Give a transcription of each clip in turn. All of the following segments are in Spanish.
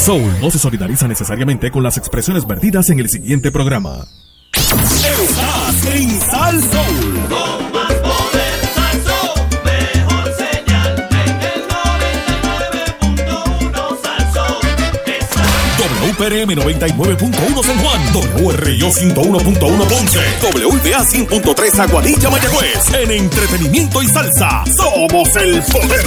Soul no se solidariza necesariamente con las expresiones vertidas en el siguiente programa. Estás en Sal Soul. Con más poder, mejor señal en el 99.1 Salsón. WPRM 99.1 San Juan, WRIO 101.1 Ponce, WPA 100.3 Aguadilla Mayagüez. En entretenimiento y salsa, somos el poder.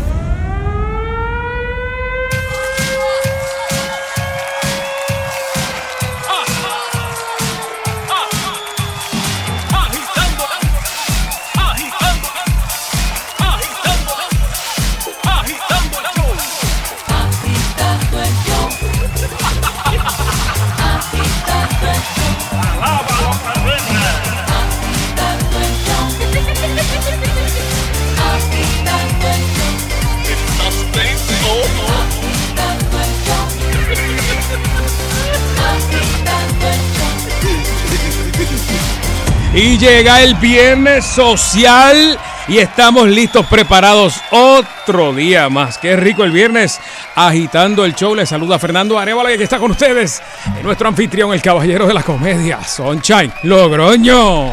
Y llega el viernes social y estamos listos, preparados otro día más. Qué rico el viernes agitando el show. Les saluda Fernando Arevalo aquí está con ustedes nuestro anfitrión, el caballero de la comedia, Sunshine Logroño.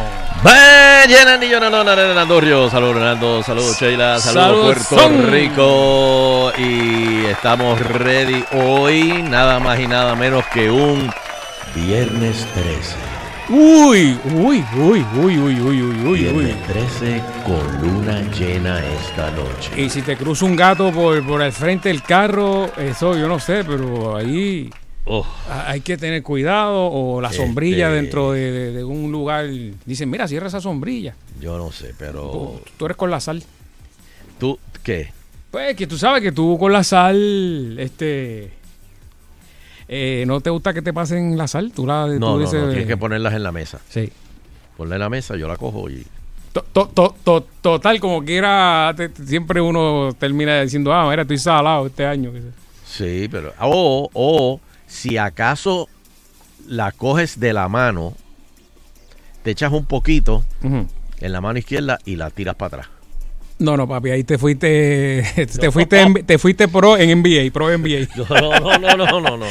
Saludos, Ronaldo. Saludos, Sheila. Saludos, Puerto. Rico. Y estamos ready hoy, nada más y nada menos que un Viernes 13. Uy, uy, uy, uy, uy, uy, uy, uy. Viernes 13 con luna llena esta noche. Y si te cruza un gato por, por el frente del carro, eso yo no sé, pero ahí oh. hay que tener cuidado. O la este, sombrilla dentro de, un lugar. Dicen, mira, cierra esa sombrilla. Yo no sé, pero. Tú eres con la sal. ¿Tú qué? Pues que tú sabes que tú con la sal, este eh, no te gusta que te pasen la sal. Tú la. No, tú no, dices- no, tienes que ponerlas en la mesa. Sí. Ponla en la mesa, yo la cojo y. To- to- to- to- total, como quiera, te- siempre uno termina diciendo, ah, mira, estoy salado este año. Sí, pero. O, o si acaso la coges de la mano, te echas un poquito en la mano izquierda y la tiras para atrás. No, no, papi, ahí te fuiste, te fuiste, en- te fuiste pro en NBA, pro NBA. No, no, no, no, no, no, no.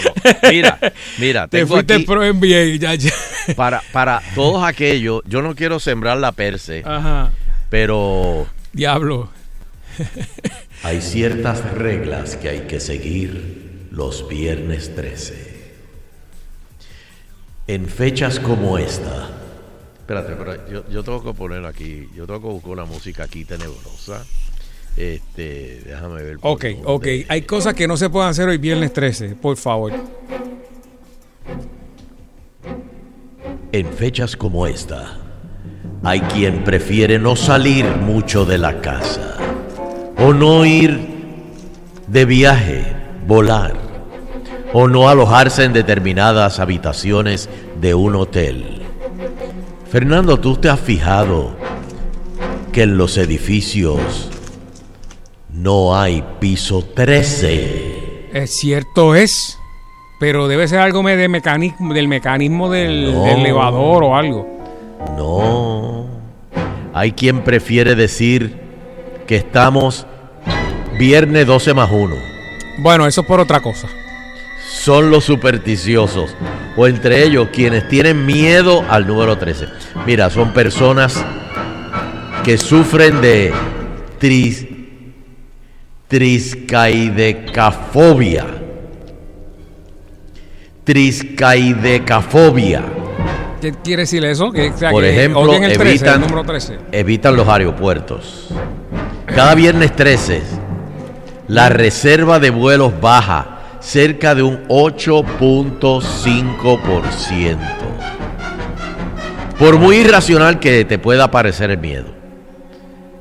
Mira, mira, Te tengo fuiste aquí pro NBA, ya, ya. para, para todos aquellos, yo no quiero sembrar la perse, Ajá. pero Diablo. Hay ciertas reglas que hay que seguir los viernes 13. En fechas como esta, Espérate, pero yo, yo tengo que poner aquí, yo tengo que buscar una música aquí tenebrosa. Este, déjame ver. Ok, dónde. ok. Hay cosas que no se pueden hacer hoy viernes 13, por favor. en fechas como esta, hay quien prefiere no salir mucho de la casa o no ir de viaje, volar o no alojarse en determinadas habitaciones de un hotel. Fernando, ¿tú te has fijado que en los edificios no hay piso 13? Es cierto es, pero debe ser algo de mecanismo, del mecanismo del, No. del elevador o algo. No. Hay quien prefiere decir que estamos viernes 12 más 1. Bueno, eso es por otra cosa. Son los supersticiosos. O entre ellos quienes tienen miedo al número 13. Mira, son personas que sufren de tris, triscaidecafobia. Triscaidecafobia. ¿Qué quiere decir eso? Que, o sea, Por que ejemplo, el 13, el evitan, número 13. evitan los aeropuertos. Cada viernes 13, la reserva de vuelos baja cerca de un 8.5%. Por muy irracional que te pueda parecer el miedo.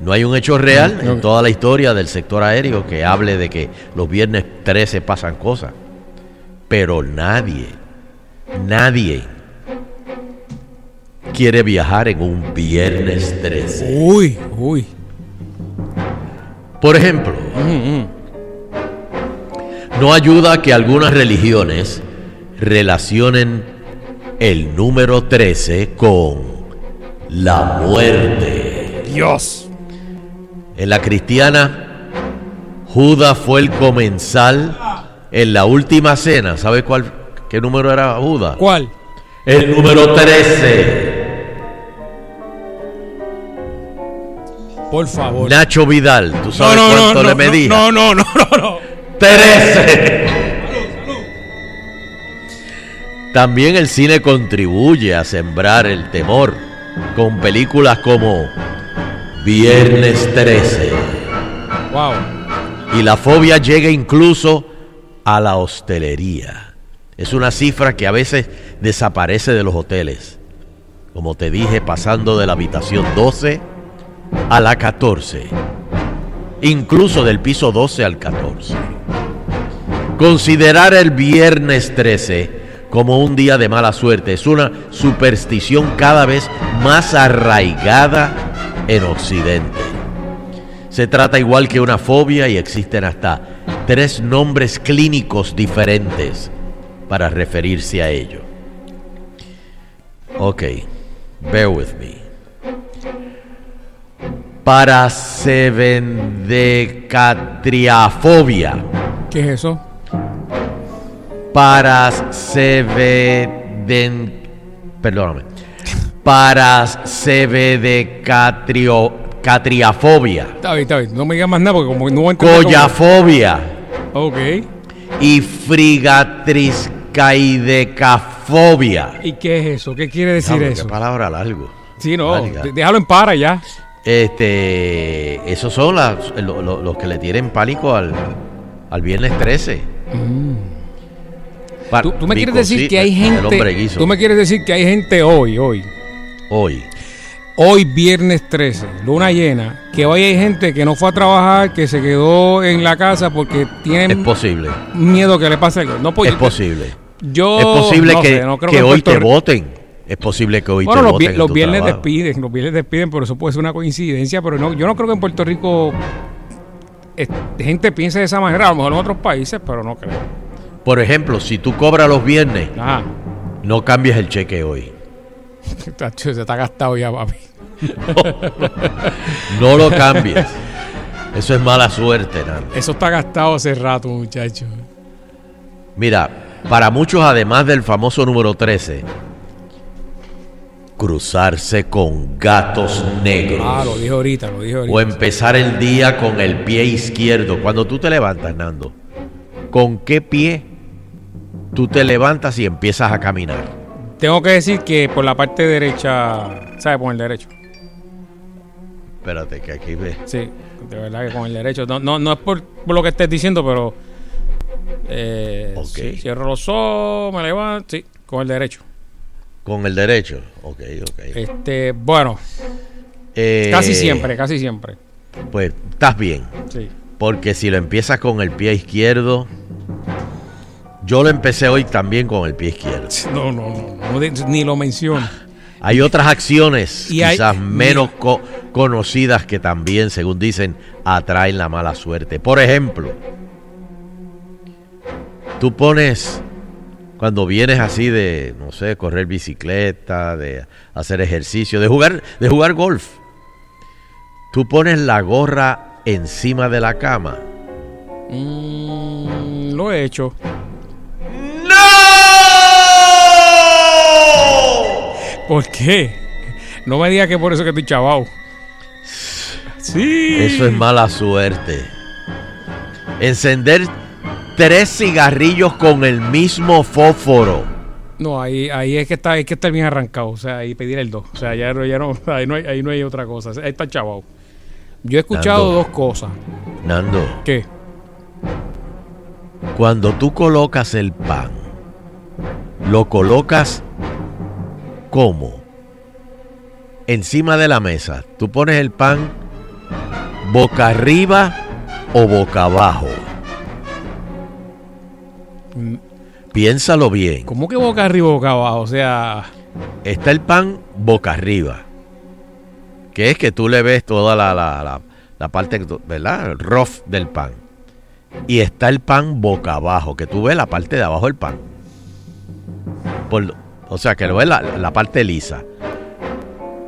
No hay un hecho real en toda la historia del sector aéreo que hable de que los viernes 13 pasan cosas. Pero nadie, nadie quiere viajar en un viernes 13. Uy, uy. Por ejemplo, no ayuda que algunas religiones relacionen el número 13 con la muerte. Dios. En la cristiana, Judas fue el comensal en la última cena. ¿Sabe cuál qué número era Judas? ¿Cuál? El número 13. Por favor. Nacho Vidal, ¿tú sabes cuánto le medía? no, no, no, no, no. 13. También el cine contribuye a sembrar el temor con películas como Viernes 13. Wow. Y la fobia llega incluso a la hostelería. Es una cifra que a veces desaparece de los hoteles. Como te dije, pasando de la habitación 12 a la 14. Incluso del piso 12 al 14. Considerar el viernes 13 como un día de mala suerte es una superstición cada vez más arraigada en Occidente. Se trata igual que una fobia y existen hasta tres nombres clínicos diferentes para referirse a ello. Ok, bear with me. Parasevendecatriafobia. ¿Qué es eso? Paraseveden... Perdóname. Parasevdecatriafobia. Está bien, está bien. No me digas más nada porque como no voy a cómo- Collafobia. Ok. Y frigatriscaidecafobia. ¿Y qué es eso? ¿Qué quiere decir eso? Qué palabra largo. Sí, no. Déjalo en para ya. Este, esos son las- lo- lo- los que le tienen pánico al, al viernes 13. Pa- Tú, tú me quieres decir sí, que hay gente. Tú me quieres decir que hay gente hoy, hoy. Hoy. Hoy, viernes 13, luna llena, que hoy hay gente que no fue a trabajar, que se quedó en la casa porque Es posible. miedo que le pase algo. No, pues, Es posible. Yo es posible no que, sé, no creo que hoy te voten. Es posible que hoy Bueno, te los, voten. vi- los viernes trabajo. despiden, los viernes despiden, pero eso puede ser una coincidencia, pero no, yo no creo que en Puerto Rico es- gente piense de esa manera, a lo mejor en otros países, pero no creo. Por ejemplo, si tú cobras los viernes, Ajá. no cambies el cheque hoy. Se está gastado ya, papi. No lo cambies. Eso es mala suerte, Nando. Eso está gastado hace rato, muchacho. Mira, para muchos, además del famoso número 13, cruzarse con gatos negros. Ah, lo dije ahorita, lo dije ahorita. O empezar el día con el pie izquierdo. Cuando tú te levantas, Nando, ¿con qué pie tú te levantas y empiezas a caminar? Tengo que decir que por la parte derecha, ¿sabes? Por el derecho. Espérate, que aquí ve. Sí, de verdad que con el derecho. No, no, no es por, por lo que estés diciendo, pero. Eh, Ok. sí, cierro los ojos, me levanto. Sí, con el derecho. Con el derecho. Ok, ok. Este, bueno, Eh, casi siempre, casi siempre. Pues estás bien. Sí. Porque si lo empiezas con el pie izquierdo. Yo lo empecé hoy también con el pie izquierdo. No, no, no, ni lo menciono. Hay otras acciones Y hay- quizás menos co- conocidas que también, según dicen, atraen la mala suerte. Por ejemplo, tú pones, cuando vienes así de, no sé, correr bicicleta, de hacer ejercicio, de jugar, de jugar golf, tú pones la gorra encima de la cama. Mm, lo he hecho. ¿Por qué? No me digas que por eso que estoy chavao. Sí. Eso es mala suerte. Encender tres cigarrillos con el mismo fósforo. No, ahí, ahí es que está, hay que estar bien arrancado. O sea, ahí pedir el 2. O sea, ya, no- ya no, ahí no hay, ahí no hay otra cosa. Ahí está chavao. Yo he escuchado Nando. dos cosas. Nando, ¿Qué? cuando tú colocas el pan, lo colocas como encima de la mesa. Tú pones el pan boca arriba o boca abajo. Mm. Piénsalo bien. ¿Cómo que boca arriba o boca abajo? O sea, Está el pan boca arriba. Que es que tú le ves toda la, la, la- la parte, ¿verdad? El rough del pan. Y está el pan boca abajo, que tú ves la parte de abajo del pan. Por, O sea, que lo ves la, la parte lisa.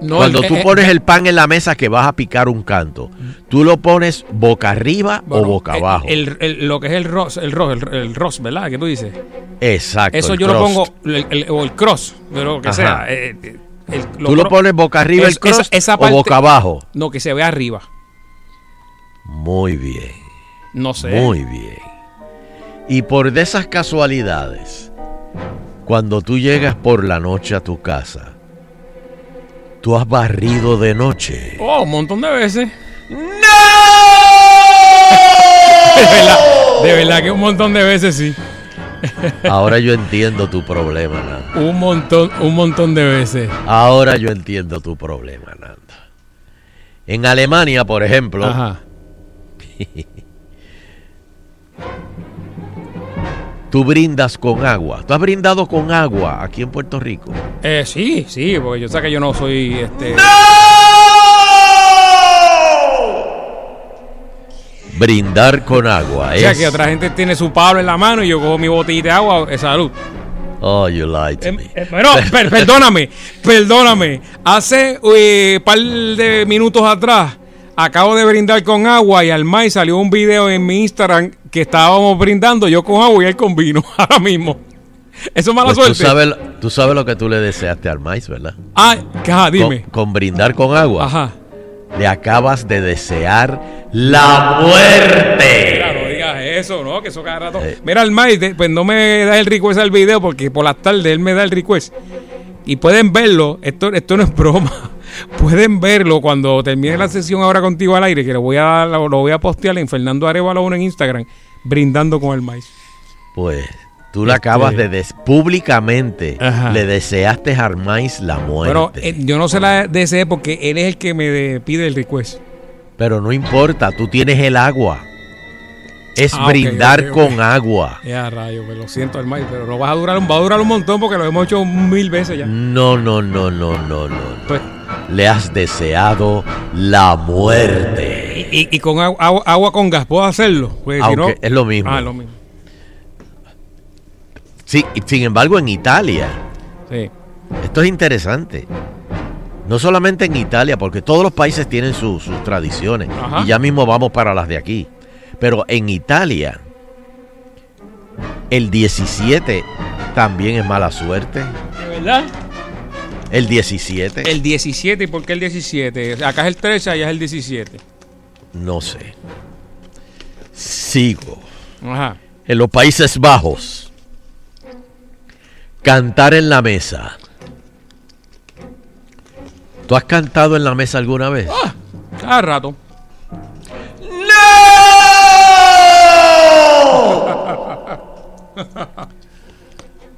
No, Cuando el- tú eh, pones eh, el pan en la mesa que vas a picar un canto, ¿tú lo pones boca arriba bueno, o boca eh, abajo? el- el- lo que es el ros, el ros, el, el ros, ¿verdad? Que tú dices. Exacto. Eso el yo lo pongo, el- el- o el cross, de lo que Ajá. sea. eh, eh, el- ¿Tú lo pones boca arriba el Es- esa- crust esa o boca abajo? No, que se vea arriba. Muy bien, No sé. muy bien. Y por de esas casualidades, cuando tú llegas por la noche a tu casa, tú has barrido de noche. Oh, un montón de veces. De verdad, de verdad que un montón de veces sí. Ahora yo entiendo tu problema, Nando. Un montón, un montón de veces. Ahora yo entiendo tu problema, Nando. En Alemania, por ejemplo, Ajá. tú brindas con agua. ¿Tú has brindado con agua aquí en Puerto Rico? Eh, sí, sí, porque yo sé que yo no soy este. Brindar con agua O sea, es... que otra gente tiene su palo en la mano y yo cojo mi botellita de agua, eh, salud. Oh, you lied to Eh, me. eh, bueno, per- perdóname, perdóname. Hace un par de minutos atrás acabo de brindar con agua y al maíz salió un video en mi Instagram que estábamos brindando yo con agua y él con vino ahora mismo. Eso es mala Pues tú, suerte. sabes, tú sabes lo que tú le deseaste al maíz, ¿verdad? Ah, ajá, dime. con brindar con agua. Ajá. Le acabas de desear la muerte. Mira, no digas eso, ¿no? Que eso cada rato. Eh. Mira, el maíz, pues no me da el request al video porque por las tardes él me da el request. Y pueden verlo, esto, esto no es broma. Pueden verlo cuando termine la sesión ahora contigo al aire, que lo voy a, lo, lo voy a postear en Fernando Arevalo 1 en Instagram, brindando con el maíz. Pues tú le Este- acabas de des- públicamente Ajá. le deseaste al maíz la muerte. Bueno, eh, yo no se la deseé porque él es el que me de- pide el request. Pero no importa, tú tienes el agua. Es Ah, brindar con agua. Ya, rayo, me lo siento al maíz, pero no va a durar, un- va a durar un montón porque lo hemos hecho mil veces ya. No, no, no, no, no, no. Pues, Le has deseado la muerte. y, y con agua, agua- agua con gas, ¿puedo hacerlo? Pues, si Aunque no- es lo mismo. Ah, lo mismo. Sí, sin embargo, en Italia, Sí. esto es interesante. No solamente en Italia, porque todos los países tienen su- sus tradiciones. Ajá. Y ya mismo vamos para las de aquí. Pero en Italia, el 17 también es mala suerte. ¿De verdad? El 17, El 17, ¿y por qué el 17? Acá es el 13, allá es el 17. no sé. Sigo. Ajá. En los Países Bajos, cantar en la mesa. ¿Tú has cantado en la mesa alguna vez? Cada rato.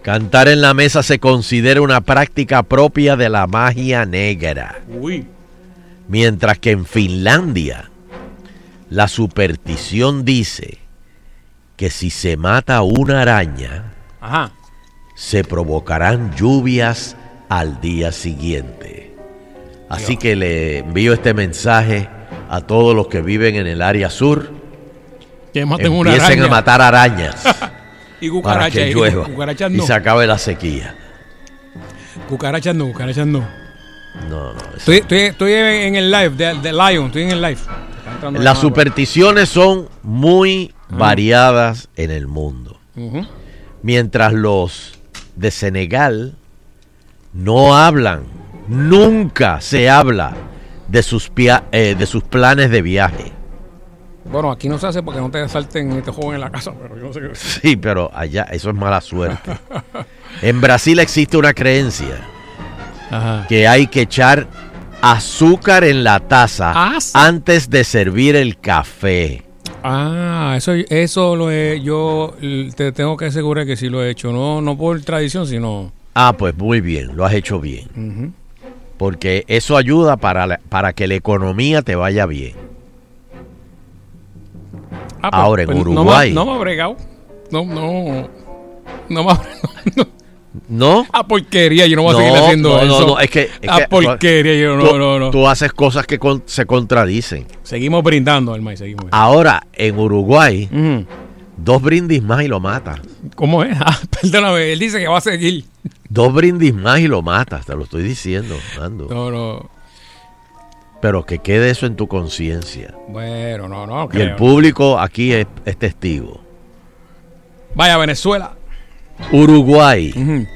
Cantar en la mesa se considera una práctica propia de la magia negra, Uy. mientras que en Finlandia la superstición dice que si se mata una araña, Ajá. se provocarán lluvias al día siguiente. Así que le envío este mensaje a todos los que viven en el área sur. Que maten una Empiecen araña. a matar arañas Y para cucarachas. que y llueva Cucarachas y no. se acabe la sequía. Cucarachas no, cucarachas no. No, no. Estoy, estoy, estoy en el live de, de Lion, estoy en el live. Las la- supersticiones son muy variadas en el mundo. Ujú. Mientras los de Senegal no hablan, nunca se habla de sus, pia- eh, de sus planes de viaje. Bueno, aquí no se hace porque no te salten este juego en la casa, pero yo no sé qué. Sí, pero allá eso es mala suerte. En Brasil existe una creencia Ajá. que hay que echar azúcar en la taza Ah, sí. antes de servir el café. Ah, eso, eso lo he, yo te tengo que asegurar que sí lo he hecho, no, no por tradición, sino... Ah, pues muy bien, lo has hecho bien. Porque eso ayuda para, la- para que la economía te vaya bien. Ah, pues, Ahora, en pues, Uruguay. No me, no me ha bregado. No, no. No me ha no, ¿No? Ah, porquería, yo no voy a seguir haciendo no, no, eso. no, es que- es Ah, que- porquería, yo no, tú, no, no. tú haces cosas que con- se contradicen. Seguimos brindando, hermano, seguimos. Ahora, en Uruguay. Dos brindis más y lo matas. ¿Cómo es? Ah, perdóname, él dice que va a seguir. Dos brindis más y lo matas, te lo estoy diciendo, Nando. No, no. Pero que quede eso en tu conciencia. Bueno, no, no. Y el creo. público aquí es, es testigo. Vaya, Venezuela. Uruguay.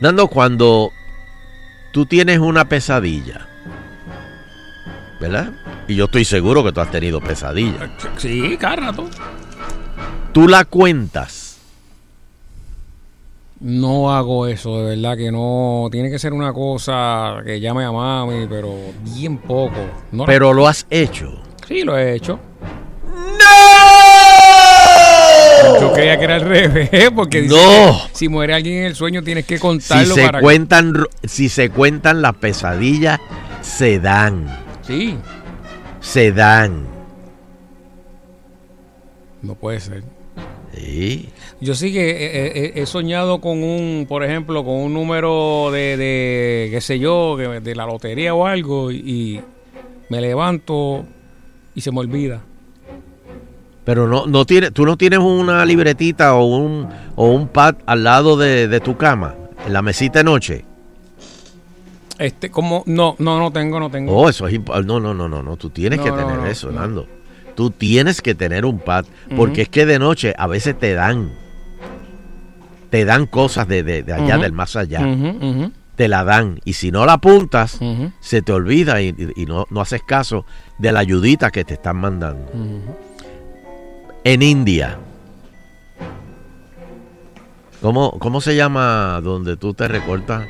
Nando, cuando tú tienes una pesadilla, ¿verdad? Y yo estoy seguro que tú has tenido pesadillas. Sí, cada rato. Tú la cuentas. No hago eso, de verdad que no. Tiene que ser una cosa que llame a mami, pero bien poco. No, Pero lo has hecho. Sí, lo he hecho. Yo creía que era al revés, porque dice No. si muere alguien en el sueño tienes que Si contarlo se para cuentan, si se cuentan las pesadillas, se dan. Sí, Se dan. no puede ser. Sí. Yo sí que he, he- he soñado con un, por ejemplo, con un número de, de qué sé yo, de la lotería o algo, y, me levanto y se me olvida. Pero no, no tiene, tú no tienes una libretita o un, o un pad al lado de, de tu cama, en la mesita de noche. Este, como, no, no, no tengo, no tengo. Oh, eso es. No, no, no, no, no. Tú tienes No, que tener no, eso. Nando. Tú tienes que tener un pad. Porque es que de noche a veces te dan. Te dan cosas de, de- de allá, del más allá. Te la dan. Y si no la apuntas, se te olvida y, no, no haces caso de la ayudita que te están mandando. En India. ¿Cómo, ¿Cómo se llama donde tú te recortas?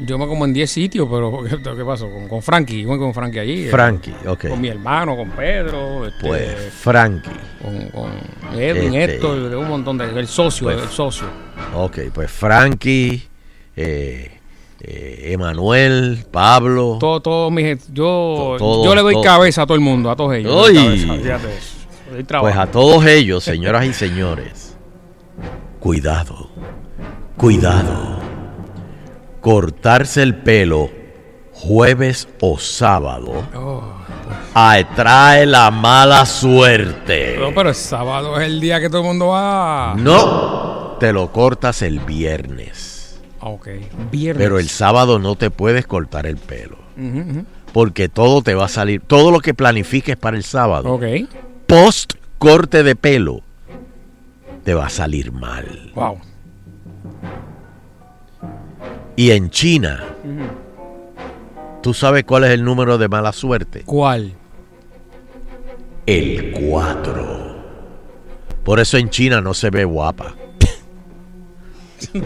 Yo me como en 10 sitios, pero ¿qué, qué pasó? Con, con Frankie, me con Frankie allí. eh, Frankie, ok. Con mi hermano, con Pedro, este, Pues Frankie. con, con Edwin, Este- Héctor, un montón de... El socio, Pues- el socio. Ok, pues Frankie, eh, eh, Emanuel, Pablo. Todo, todo mi yo, todo- yo le doy todo. cabeza a todo el mundo, a todos ellos. cabeza, Pues a todos ellos, señoras y señores, cuidado, cuidado. Cortarse el pelo jueves o sábado Oh, atrae la mala suerte. no, pero el sábado es el día que todo el mundo va. No, te lo cortas el viernes. Ah, Ok, viernes. Pero el sábado no te puedes cortar el pelo. Porque todo te va a salir, todo lo que planifiques para el sábado, Ok, post corte de pelo, te va a salir mal. wow. Y en China, ¿tú sabes cuál es el número de mala suerte? ¿Cuál? El 4. Por eso en China no se ve guapa.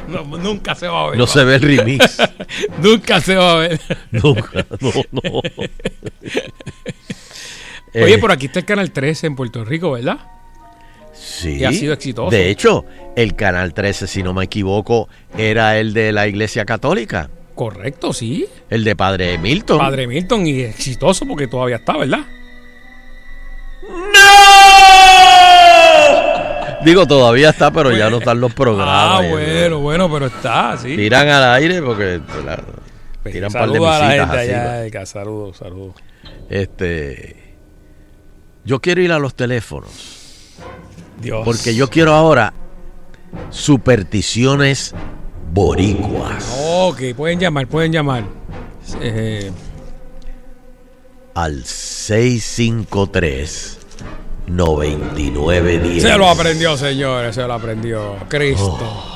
No, nunca se va a ver. No se ve el remix. Nunca se va a ver. Nunca, no, no. Oye, Eh, por aquí está el Canal 13 en Puerto Rico, ¿verdad? Sí. que ha sido exitoso. De hecho, el Canal 13, si no me equivoco, era el de la Iglesia Católica. Correcto, sí. El de Padre Milton. Padre Milton y exitoso porque todavía está, ¿verdad? Digo, todavía está, pero ya no están los programas. Ah, y bueno, bueno, pero está, sí. Tiran al aire porque la- tiran un par de a la así. ¿no? de acá, Saludos, saludos. Este, yo quiero ir a los teléfonos Dios. porque yo quiero ahora supersticiones boricuas Ok, pueden llamar, pueden llamar. Eh, al 653 9910. se lo aprendió, señores, se lo aprendió. Cristo.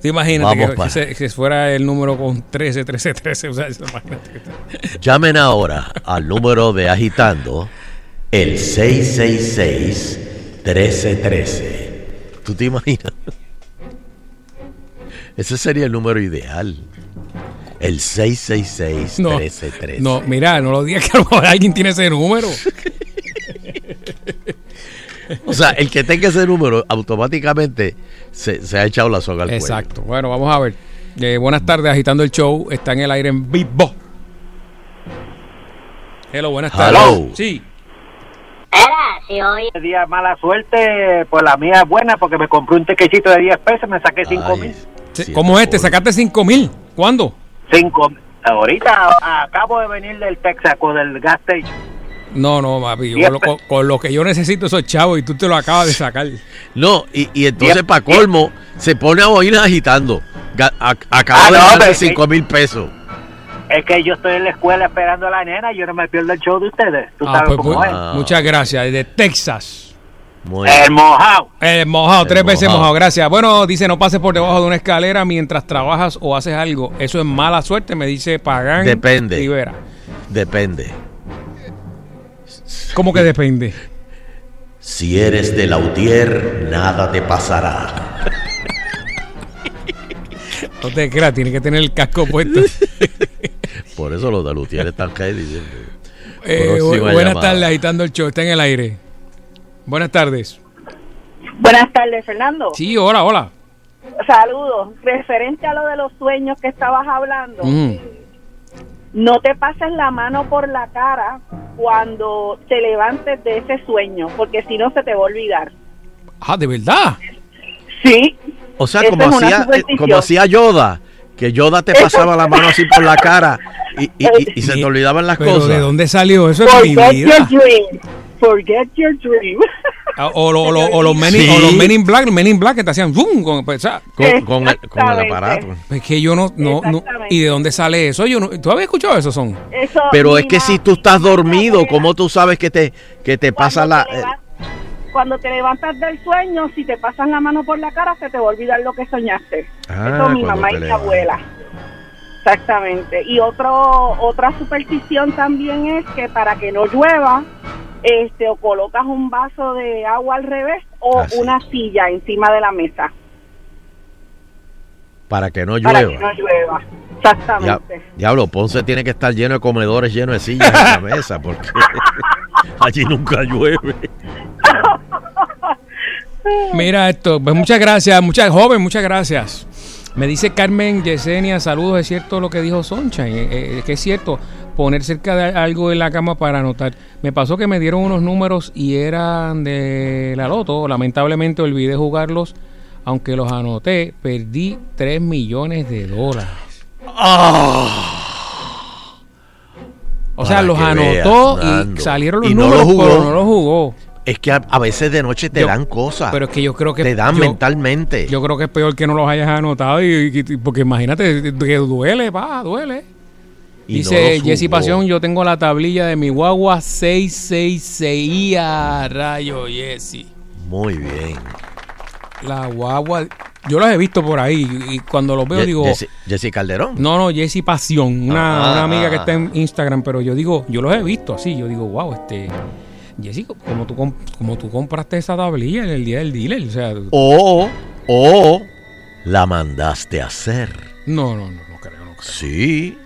¿Te imaginas Vamos que, para- que que fuera el número con 13, 13, 13? O sea, Llamen ahora al número de agitando el 666 1313. ¿Tú te imaginas? Ese sería el número ideal. El 666 No, 1313. no, mira, no lo digas que a lo mejor alguien tiene ese número. O sea, el que tenga ese número automáticamente se, se ha echado la soga al cuello. Exacto. Bueno, vamos a ver. Eh, buenas tardes, agitando el show. Está en el aire en vivo. Hello, buenas tardes. Hello. Sí. Era, si hoy día mala suerte, pues la mía es buena porque me compré un tequecito de 10 pesos, me saqué 5 Ay, mil. ¿Cómo este? por- ¿Sacaste 5 mil? ¿Cuándo? 5 Ahorita acabo de venir del Texaco, del gas station. No, no, papi. Lo, con- con lo que yo necesito esos chavos y tú te lo acabas de sacar. No, y, y entonces para colmo se pone a oír agitando. Ga- a- Acaba Ah, de no, pero- 5 mil pesos. Es que yo estoy en la escuela esperando a la nena y yo no me pierdo el show de ustedes. Tú Ah, sabes pues, cómo pues, es. Ah. Muchas gracias. De Texas. Muy El mojado. El mojado, El tres veces mojado. mojado, gracias. Bueno, dice, no pases por debajo de una escalera mientras trabajas o haces algo. Eso es mala suerte, me dice Pagán Depende. Rivera. Depende. ¿Cómo que depende? Si eres de Lautier, nada te pasará. No te creas, tiene que tener el casco puesto. Por eso los de Lutier están ready siempre. Eh, buenas llamada. tardes, agitando el show, está en el aire. Buenas tardes. Buenas tardes, Fernando. Sí, hola, hola. Saludos. Referente a lo de los sueños que estabas hablando, Mm. no te pases la mano por la cara cuando te levantes de ese sueño, porque si no se te va a olvidar. Ah, ¿de verdad? Sí. O sea, como hacía, eh, como hacía Yoda, que Yoda te pasaba la mano así por la cara y, y- y- y se te olvidaban las Pero cosas. ¿de dónde salió eso en mi Forget vida? your dream. Forget your dream. Ah, O, lo- o lo- o los men in, Sí. o los Men in Black, Men in Black que te hacían zoom con, pues, o sea, Con, con el, con el aparato. es que yo no, no, no-. ¿Y de dónde sale eso? Yo no, ¿Tú habías escuchado eso, Son? Eso, Pero es que si tú estás mi dormido, ¿cómo tú sabes que te, que te pasa la... te Cuando te levantas del sueño, si te pasan la mano por la cara, se te va a olvidar lo que soñaste. Ah, Eso mi mamá y mi abuela. Exactamente. Y otro, otra superstición también es que para que no llueva, este, o colocas un vaso de agua al revés o Ah, una silla encima de la mesa para que no para que llueva. no llueva. Ya- Exactamente. diablo, Ponce tiene que estar lleno de comedores, lleno de sillas en la mesa, porque allí nunca llueve. Mira esto, pues muchas gracias, muchas joven, muchas gracias. Me dice Carmen Yesenia, saludos, es cierto lo que dijo Sunshine, eh, eh, que es cierto, poner cerca de algo en la cama para anotar. Me pasó que me dieron unos números y eran de la loto, lamentablemente olvidé jugarlos, aunque los anoté, perdí 3 millones de dólares. O sea, los anotó veas, y salieron los Y no números, lo pero no los jugó. Es que a, a veces de noche te Yo- dan cosas. Pero es que yo creo que te dan yo- mentalmente. Yo creo que es peor que no los hayas anotado y, y- porque imagínate que duele, pa, duele. Y no Dice lo Jessy. Pasión, yo tengo la tablilla de mi guagua 666 a rayo Jessy. Muy bien. La guagua, yo las he visto por ahí y cuando los veo Ye- digo, Jessy, Calderón. no, no, Jessy Pasión, una, Ah, una amiga que está en Instagram, pero yo digo, yo los he visto así, yo digo, wow, este, Jessy, como tú, com- como tú compraste esa tablilla en el día del dealer, o sea, O, o la mandaste a hacer. no, no, no, no creo, no creo. Sí.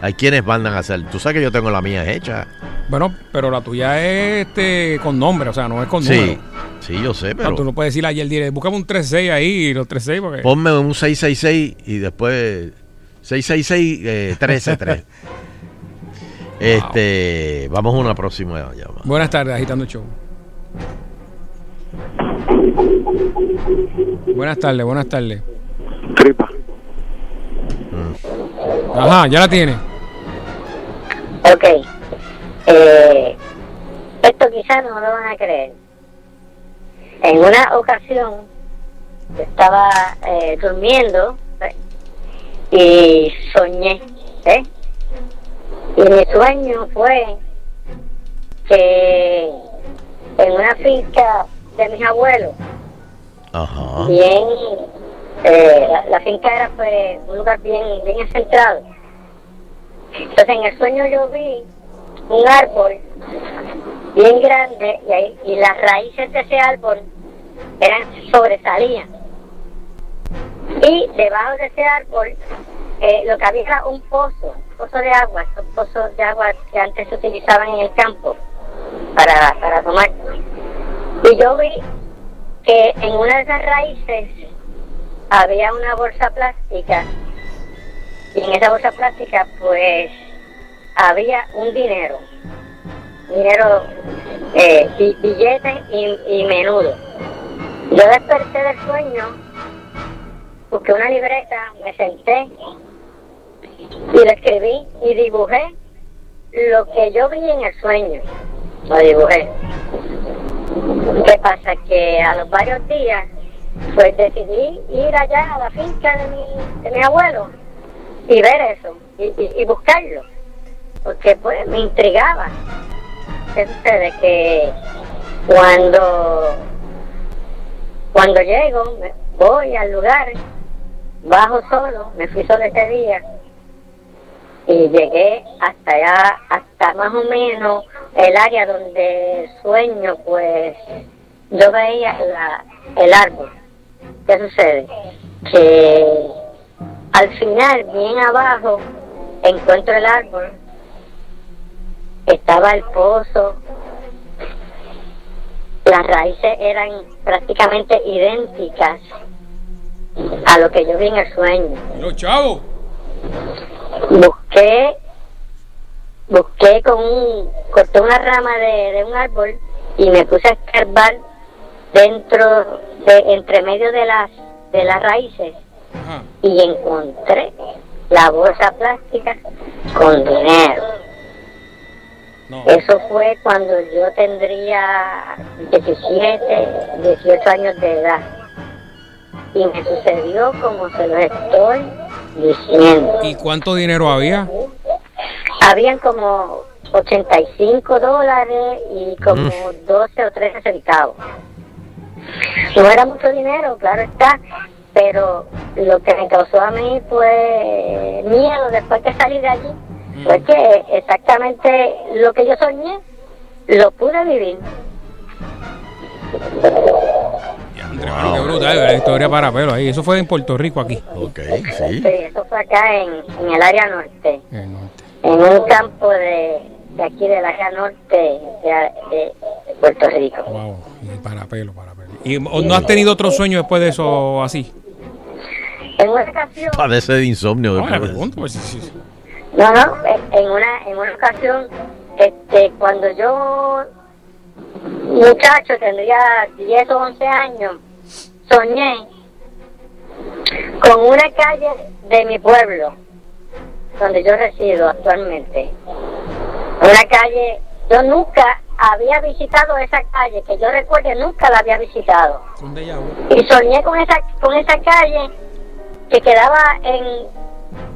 Hay quienes mandan a hacer. Tú sabes que yo tengo la mía hecha. Bueno, pero la tuya es este con nombre, o sea, no es con Sí. número. Sí, yo sé, pero tú no puedes decir ayer, dile, búscame un 36 ahí, los 36 porque... ponme un 666 y después 666 eh, 133. Este, vamos a una próxima llamada. Buenas tardes, agitando el show. Buenas tardes, buenas tardes. Tripa. Ajá, ya la tiene. Ok. Eh, esto quizás no lo van a creer. En una ocasión estaba eh, durmiendo ¿eh? y soñé. ¿eh? Y mi sueño fue que en una finca de mis abuelos, Ajá. bien, eh, la, la finca era pues, un lugar bien, bien centrado. Entonces en el sueño yo vi un árbol bien grande y, ahí- y las raíces de ese árbol eran sobresalían. Y debajo de ese árbol eh, lo que había era un pozo, un pozo de agua, esos pozos de agua que antes se utilizaban en el campo para, para tomar. Y yo vi que en una de esas raíces había una bolsa plástica y en esa bolsa plástica pues había un dinero, dinero, eh, bi- billete y, y menudo. Yo desperté del sueño, busqué una libreta, me senté y escribí y dibujé lo que yo vi en el sueño. lo dibujé. ¿Qué pasa? Que a los varios días, pues decidí ir allá a la finca de mi, de mi abuelo y ver eso, y, y- buscarlo, porque pues me intrigaba. ¿Qué sucede? Que cuando, cuando llego, voy al lugar, bajo solo, me fui solo ese día, y llegué hasta allá, hasta más o menos el área donde sueño, pues yo veía la- el árbol. ¿Qué sucede? Que al final, bien abajo, encuentro el árbol, estaba el pozo, las raíces eran prácticamente idénticas a lo que yo vi en el sueño Los chavos. Busqué busqué con un corté una rama de, de un árbol y me puse a escarbar dentro de entre medio de las de las raíces Ajá. y encontré la bolsa plástica con dinero No. eso fue cuando yo tendría 17 18 años de edad y me sucedió como se lo estoy ¿Y cuánto dinero había? habían como 85 dólares y como 12 o 13 centavos. No era mucho dinero, claro está, pero lo que me causó a mí fue miedo después que salí de allí, fue que exactamente lo que yo soñé, lo pude vivir. André, mano, qué brutal, la historia para pelo ahí. Eso fue en Puerto Rico aquí. Ok, sí. Sí, eso fue acá en, en el área norte. El norte. en un campo de, de aquí del área norte de, de Puerto Rico. Wow. Y para pelo, para pelo. ¿Y no has tenido otro sueño después de eso así? En una ocasión, Padece de insomnio. No, pregunto, pues, sí, sí. no, no, en una, en una ocasión, este, cuando yo, muchacho, tendría 10 o 11 años, soñé con una calle de mi pueblo, donde yo resido actualmente. Una calle, yo nunca había visitado esa calle, que yo recuerde nunca la había visitado. Y soñé con esa con esa calle que quedaba en,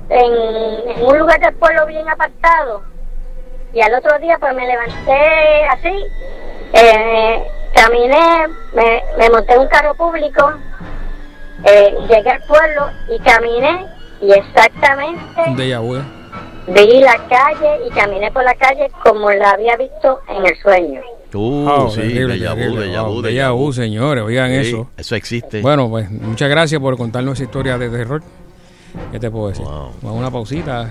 en, en un lugar del pueblo bien apartado y al otro día pues me levanté así eh, caminé me, me monté en un carro público eh, llegué al pueblo y caminé y exactamente. ¿eh? vi la calle y caminé por la calle como la había visto en el sueño Uh, Wow, sí, vu, vu. señores, oigan Sí, eso. Eso existe. Bueno, pues muchas gracias por contarnos esa historia de terror. ¿Qué te puedo decir? Wow. Vamos a una pausita.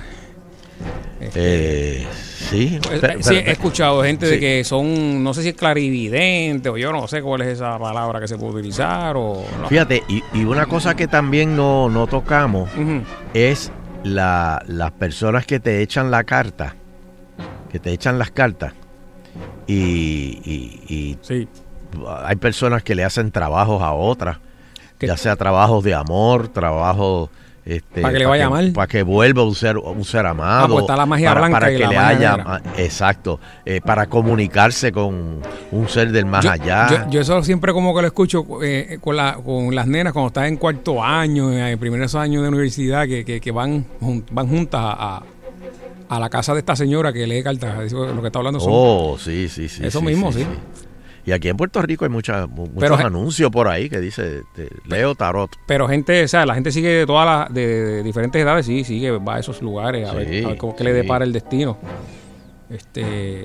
Eh, sí. Eh, Pero- sí, pero- he escuchado gente de que son, no sé si es clarividente o yo no sé cuál es esa palabra que se puede utilizar o no. Fíjate, y, y una cosa que también no, no tocamos es la, las personas que te echan la carta, que te echan las cartas. Y, y- y Sí. hay personas que le hacen trabajos a otras, ya sea trabajos de amor, trabajos... Este, Pa' que le vaya mal. Para que vuelva un ser, un ser amado. Ah, pues está la magia para, blanca para y que la le haya. negra. Exacto. eh, para comunicarse con un ser del más yo, allá. yo- yo eso siempre como que lo escucho eh, con, la, con las nenas cuando están en cuarto año, en primeros años de universidad, que, que, que van, van juntas a, a- la casa de esta señora que lee cartas. Lo que está hablando son... Oh, sí, sí, sí. Eso mismo, sí. Y aquí en Puerto Rico hay muchas, mu- muchos Pero- anuncios por ahí que dice Leo Tarot. Pero gente, o sea, la gente sigue de todas las, de, de diferentes edades, sí, sigue, va a esos lugares a, ver, a ver cómo que le depara el destino. Este,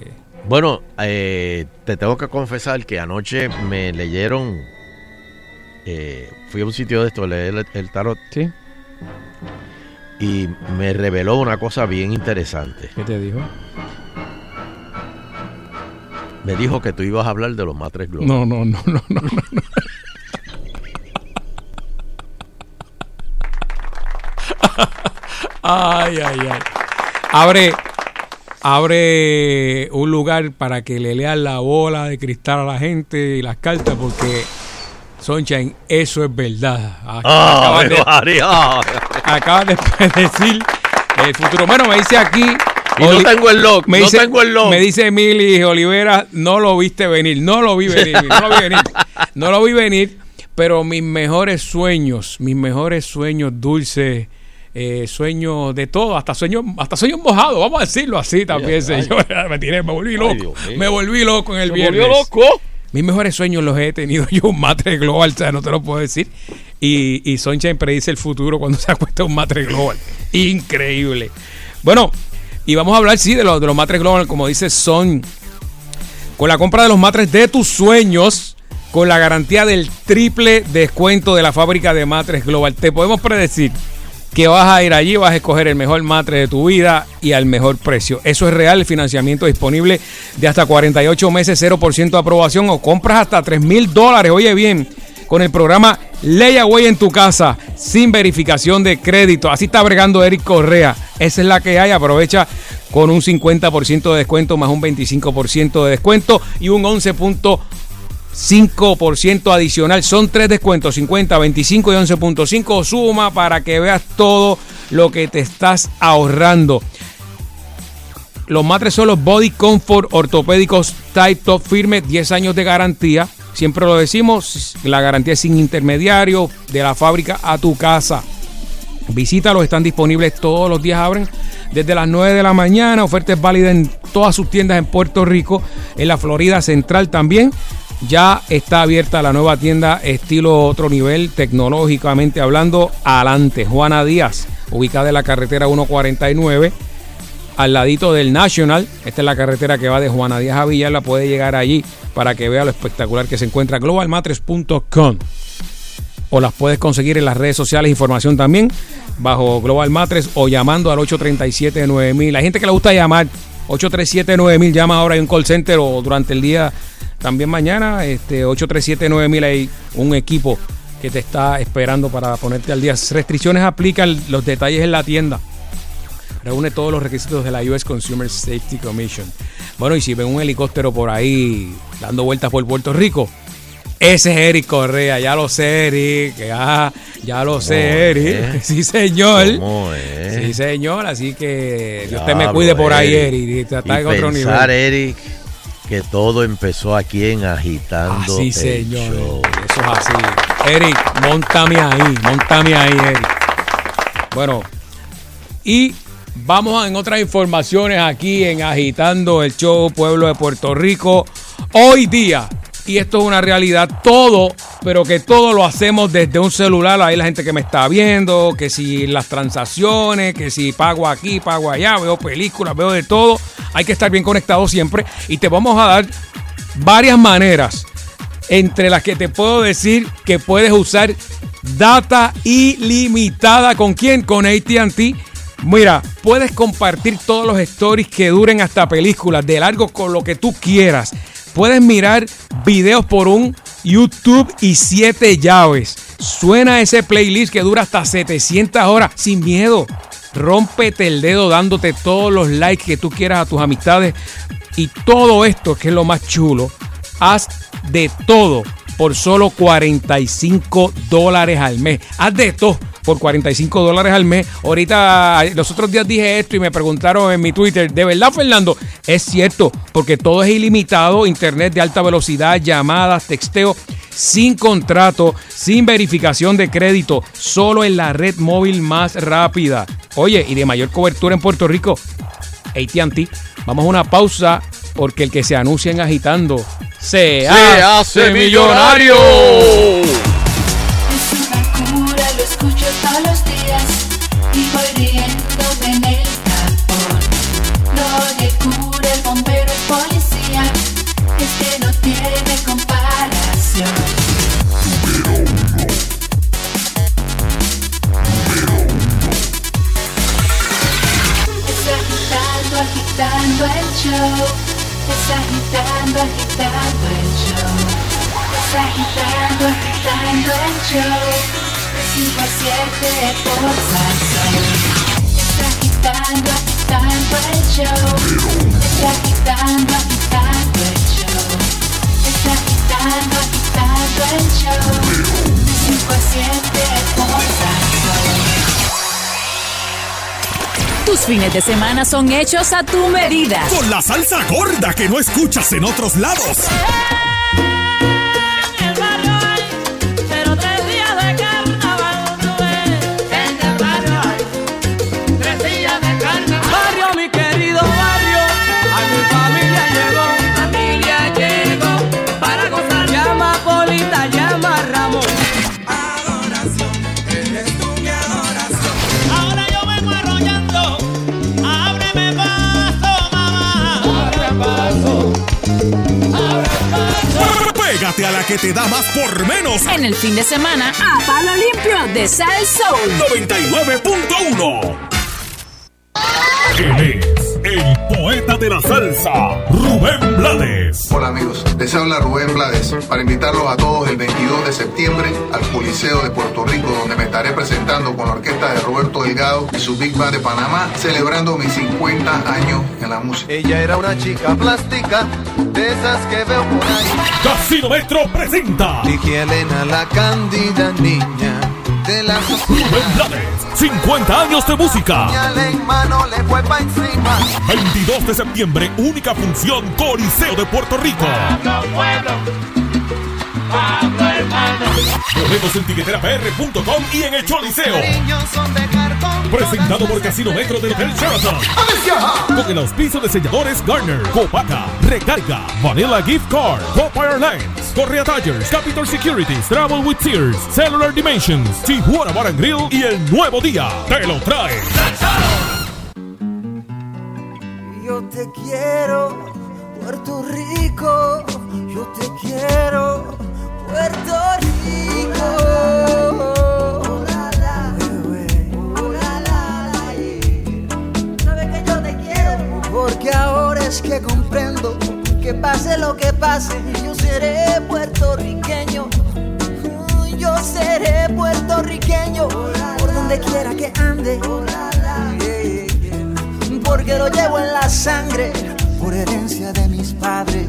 Bueno, eh, te tengo que confesar que anoche me leyeron. eh, fui a un sitio de esto leer el, el tarot sí, y me reveló una cosa bien interesante. ¿qué te dijo? Me dijo que tú ibas a hablar de los matres globos. No, no, no, no, no, no. no. ay, ay, ay. Abre, abre un lugar para que le lean la bola de cristal a la gente y las cartas, porque Sunshine, eso es verdad. ¡Ah, Acabas de- acabas de el futuro. Bueno, me dice aquí Y no tengo el lock, Me no dice, tengo el lock. Me dice Emily Olivera, no lo viste venir, no lo vi venir, no lo vi venir, no lo vi venir, pero mis mejores sueños, mis mejores sueños dulces, eh, sueños de todo, hasta sueños, hasta sueños mojados, vamos a decirlo así también, ay. señor. Me, tiré, me volví loco, me volví loco en el Se viernes. volvió loco. Mis mejores sueños los he tenido yo, un matre global, o sea, no te lo puedo decir. Y, y Sunshine predice el futuro cuando se acuesta un matre global. Increíble. Bueno, y vamos a hablar, sí, de los, de los matres global, como dice Son. Con la compra de los matres de tus sueños, con la garantía del triple descuento de la fábrica de matres global, te podemos predecir que vas a ir allí, vas a escoger el mejor matre de tu vida y al mejor precio. Eso es real, el financiamiento disponible de hasta 48 meses, 0% de aprobación o compras hasta 3 mil dólares. Oye bien, con el programa Layaway en tu casa, sin verificación de crédito. Así está bregando Eric Correa. Esa es la que hay. Aprovecha con un 50% de descuento más un 25% de descuento y un 11%. 5% adicional. Son tres descuentos, 50, 25 y 11.5. Suma para que veas todo lo que te estás ahorrando. Los matres son los Body Comfort ortopédicos Type Top firme, 10 años de garantía. Siempre lo decimos, la garantía es sin intermediario, de la fábrica a tu casa. Visítalos, están disponibles todos los días, abren desde las 9 de la mañana. Oferta es válida en todas sus tiendas en Puerto Rico, en la Florida Central también. Ya está abierta la nueva tienda estilo otro nivel, tecnológicamente hablando, adelante. Juana Díaz, ubicada en la carretera 149, al ladito del National. Esta es la carretera que va de Juana Díaz a Villar, la puede llegar allí para que vea lo espectacular que se encuentra globalmatres.com o las puedes conseguir en las redes sociales, información también, bajo Global Matres o llamando al 837-9000. Hay gente que le gusta llamar, 837-9000, llama ahora, hay un call center o durante el día, también mañana, este 837-9000 hay un equipo que te está esperando para ponerte al día. Restricciones aplican, los detalles en la tienda. Reúne todos los requisitos de la US Consumer Safety Commission. Bueno, y si ven un helicóptero por ahí dando vueltas por Puerto Rico, ese es Eric Correa, ya lo sé, Eric. Ya, ya lo sé, es? Eric. Sí, señor. ¿Cómo es? Sí, señor. Así que Dios te me cuide por ahí, Eric. y Está Y en otro pensar, nivel. Eric, que todo empezó aquí en Agitando Así, el señor. Show. Eso es así. Eric, montame ahí, montame ahí, Eric. Bueno, y vamos en otras informaciones aquí en Agitando el Show Pueblo de Puerto Rico. Hoy día, y esto es una realidad, todo, pero que todo lo hacemos desde un celular. Ahí la gente que me está viendo, que si las transacciones, que si pago aquí, pago allá, veo películas, veo de todo. Hay que estar bien conectado siempre y te vamos a dar varias maneras entre las que te puedo decir que puedes usar data ilimitada. ¿Con quién? Con ATT. Mira, puedes compartir todos los stories que duren hasta películas de largo con lo que tú quieras. Puedes mirar videos por un YouTube y siete llaves. Suena ese playlist que dura hasta 700 horas sin miedo. Rómpete el dedo dándote todos los likes que tú quieras a tus amistades. Y todo esto, que es lo más chulo, haz de todo por solo 45 dólares al mes. Haz de todo por 45 dólares al mes. Ahorita, los otros días dije esto y me preguntaron en mi Twitter, ¿de verdad, Fernando? Es cierto, porque todo es ilimitado, internet de alta velocidad, llamadas, texteo, sin contrato, sin verificación de crédito, solo en la red móvil más rápida. Oye, y de mayor cobertura en Puerto Rico. ATT. Vamos a una pausa porque el que se anuncia en agitando se, ¡Se hace millonario! Agitando, agitando el show. De 5 a 7 por Salsón. Es agitando, agitando el show. Es agitando, agitando el show. Es agitando, agitando el show. De 5 a 7 por Salsón. Tu Tus fines de semana son hechos a tu medida. Con la salsa gorda que no escuchas en otros lados. Pero que te da más por menos. En el fin de semana, a palo limpio de Sal Soul. 99.1. De la salsa, Rubén Blades. Hola amigos, les habla Rubén Blades para invitarlos a todos el 22 de septiembre al Coliseo de Puerto Rico donde me estaré presentando con la orquesta de Roberto Delgado y su Big Band de Panamá celebrando mis 50 años en la música. Ella era una chica plástica, de esas que veo por ahí. Casino Metro presenta Dije a Elena la cándida niña de la Rubén Blades, 50 años de música. Señal en mano le fue pa' encima. 22 de septiembre, única función Coliseo de Puerto Rico. Pueblo. Pablo hermano. Boletos en tiqueterapr.com y en el Choliseo. Presentado por Casino Metro del Hotel Sheraton. Con el auspicio de selladores Garner, Copaca, Recarga, Vanilla Gift Card, Copa Airlines, Correa Tires, Capital Securities, Travel with Tears, Cellular Dimensions, Tijuana Bar and Grill y el nuevo día. Te lo trae. Yo te quiero, Puerto Rico. Yo te quiero, Porque ahora es que comprendo que pase lo que pase, yo seré puertorriqueño. Yo seré puertorriqueño por donde quiera que ande. Porque lo llevo en la sangre por herencia de mis padres.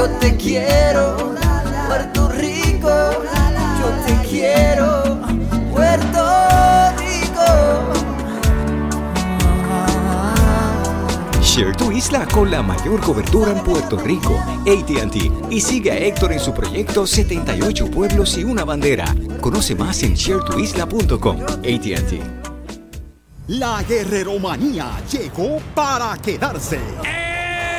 Yo te quiero, Puerto Rico. Yo te quiero, Puerto Rico. Share tu isla con la mayor cobertura en Puerto Rico. ATT. Y sigue a Héctor en su proyecto 78 pueblos y una bandera. Conoce más en sharetuisla.com. ATT. La guerreromanía llegó para quedarse.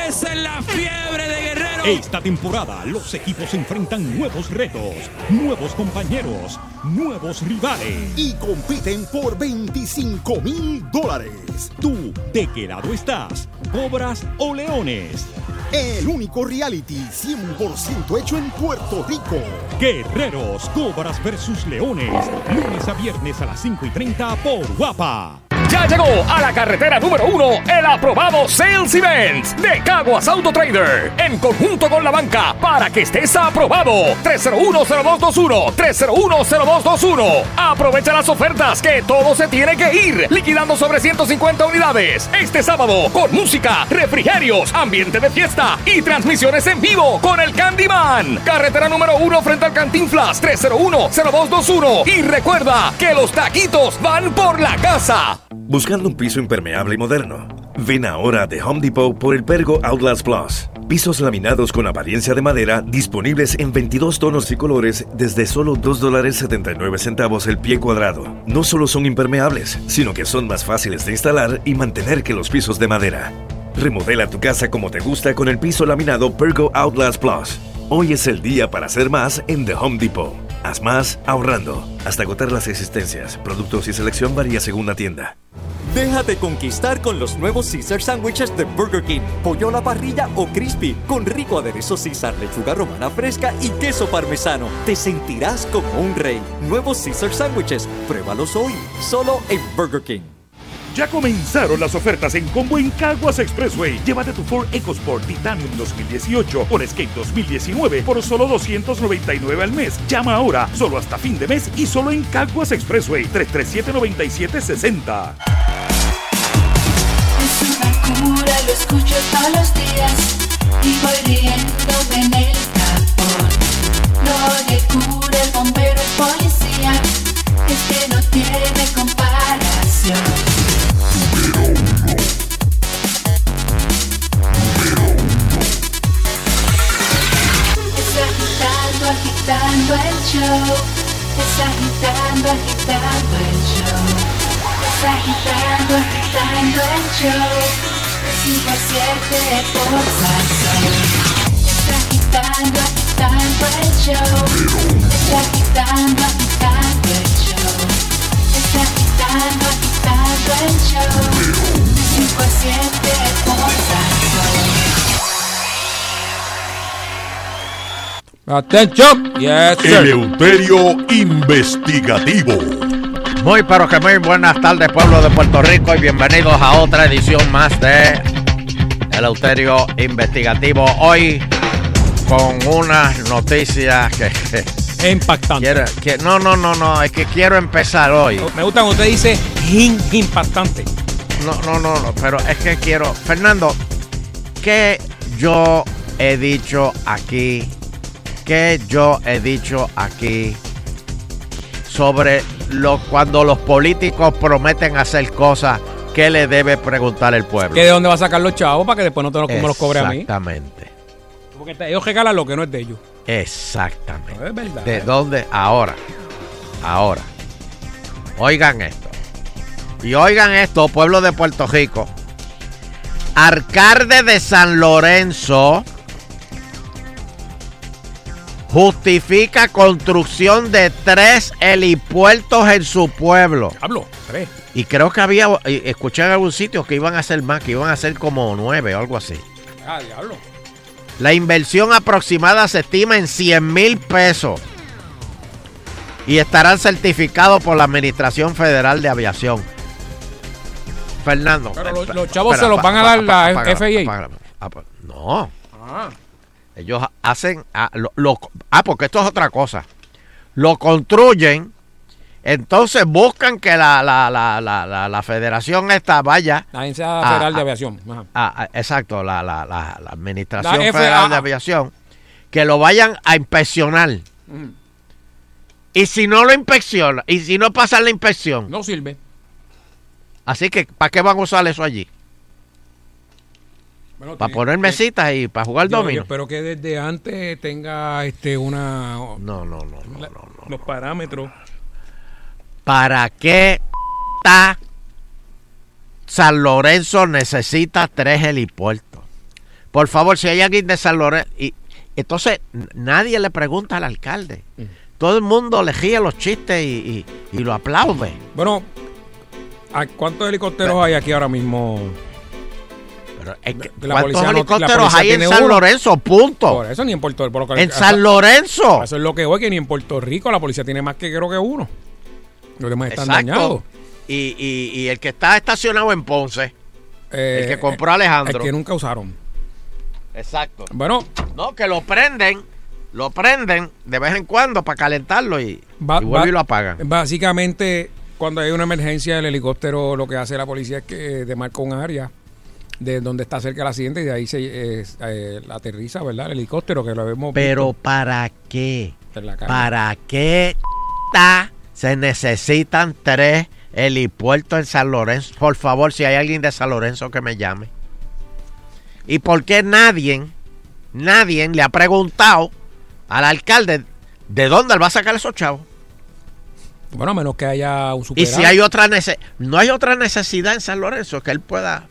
Esa es la fiebre de Guerrero. Esta temporada los equipos enfrentan nuevos retos, nuevos compañeros, nuevos rivales. Y compiten por 25 mil dólares. ¿Tú de qué lado estás? ¿Cobras o leones? El único reality 100% hecho en Puerto Rico. Guerreros, Cobras versus Leones. Lunes a viernes a las 5 y 30 por Guapa. Ya llegó a la carretera número uno el aprobado Sales Events de Caguas Auto Trader en conjunto con la banca para que estés aprobado. 3010221 3010221. Aprovecha las ofertas que todo se tiene que ir liquidando sobre 150 unidades este sábado con música, refrigerios, ambiente de fiesta y transmisiones en vivo con el Candyman. Carretera número uno frente al Cantinflas 3010221 y recuerda que los taquitos van por la casa. Buscando un piso impermeable y moderno. Ven ahora de Home Depot por el Pergo Outlast Plus. Pisos laminados con apariencia de madera disponibles en 22 tonos y colores desde solo $2.79 el pie cuadrado. No solo son impermeables, sino que son más fáciles de instalar y mantener que los pisos de madera. Remodela tu casa como te gusta con el piso laminado Pergo Outlast Plus. Hoy es el día para hacer más en The Home Depot. Haz más ahorrando. Hasta agotar las existencias. Productos y selección varía según la tienda. Déjate conquistar con los nuevos Caesar Sandwiches de Burger King. Pollo a la parrilla o crispy, con rico aderezo Caesar, lechuga romana fresca y queso parmesano. Te sentirás como un rey. Nuevos Caesar Sandwiches. Pruébalos hoy, solo en Burger King. Ya comenzaron las ofertas en combo en Caguas Expressway. Llévate tu Ford EcoSport Titanium 2018 con Escape 2019 por solo 299 al mes. Llama ahora, solo hasta fin de mes y solo en Caguas Expressway 337-9760. Es una cura, lo escucho bombero, policía, es que no tiene comparación. Es agitando, agitando el show. Es agitando, agitando el show. Es agitando, agitando el show. De 5 a 7 por Salsón. Es agitando, agitando el show. Es agitando, agitando el show. Es agitando, agitando el show. De 5 a 7 por Salsón. Atención. Yes, sir. Eleuterio Investigativo. Muy pero que muy buenas tardes pueblo de Puerto Rico y bienvenidos a otra edición más de El Euterio Investigativo. Hoy con unas noticias que... Es impactante. que, no, no, no, no, es que quiero empezar hoy. Me gusta cuando usted dice "Im- impactante. No, no, no, no, pero es que quiero... Fernando, ¿qué yo he dicho aquí? ¿Qué yo he dicho aquí sobre lo, cuando los políticos prometen hacer cosas que le debe preguntar el pueblo? ¿Que de dónde va a sacar los chavos para que después no te los, me los cobre a mí? Exactamente, Porque ellos regalan lo que no es de ellos. Exactamente. No, es verdad. ¿De dónde? Ahora, ahora. Oigan esto. Y oigan esto, pueblo de Puerto Rico. Alcalde de San Lorenzo justifica construcción de tres helipuertos en su pueblo. Hablo, tres. Y creo que había, eh, escuché en algún sitio que iban a ser más, que iban a ser como nueve o algo así. Ah, diablo. La inversión aproximada se estima en 100 mil pesos y estarán certificados por la Administración Federal de Aviación. Fernando. Pero los- los chavos espera, se los van a dar la pa- No, Ah. ellos hacen. ah, lo- lo- ah, porque esto es otra cosa. Lo construyen, entonces buscan que la, la, la, la, la, la federación esta vaya. La Agencia Federal de Aviación. Exacto, la, la, la, la Administración Federal de Aviación, que lo vayan a inspeccionar. Ujú. Y si no lo inspecciona, y si no pasa la inspección, No sirve. así que ¿para qué van a usar eso allí? Bueno, ¿Para poner mesitas y para jugar Yo- Yo domino? espero que desde antes tenga este una No, no, no, no, no, no. los parámetros. ¿Para qué ta San Lorenzo necesita tres helipuertos? Por favor, si hay alguien de San Lorenzo... Y, entonces, nadie le pregunta al alcalde. Todo el mundo le ríe los chistes y, y- y lo aplaude. Bueno, ¿a ¿cuántos helicópteros hay aquí ahora mismo? Pero es que, ¿Cuántos no- helicópteros hay en San uno. Lorenzo? Punto. Por eso ni en Puerto que- En San Lorenzo. Eso es lo que hoy, que ni en Puerto Rico la policía tiene más que creo que uno. Los demás están Exacto. dañados. Y, y- y el que está estacionado en Ponce, el que compró Alejandro. El que nunca usaron. Exacto. Bueno, No, que lo prenden, lo prenden de vez en cuando para calentarlo y, Va- y vuelve va- y lo apagan. Básicamente, cuando hay una emergencia, el helicóptero lo que hace la policía es que demarca un área de donde está cerca el accidente y de ahí se eh, eh, aterriza, ¿verdad? El helicóptero que lo vemos Pero ¿para qué? en la calle. ¿Para qué ta se necesitan tres helipuertos en San Lorenzo? Por favor, si hay alguien de San Lorenzo que me llame. ¿Y por qué nadie, nadie le ha preguntado al alcalde de dónde él va a sacar esos chavos? Bueno, a menos que haya un Y superávit. si hay otra nece no hay otra necesidad en San Lorenzo que él pueda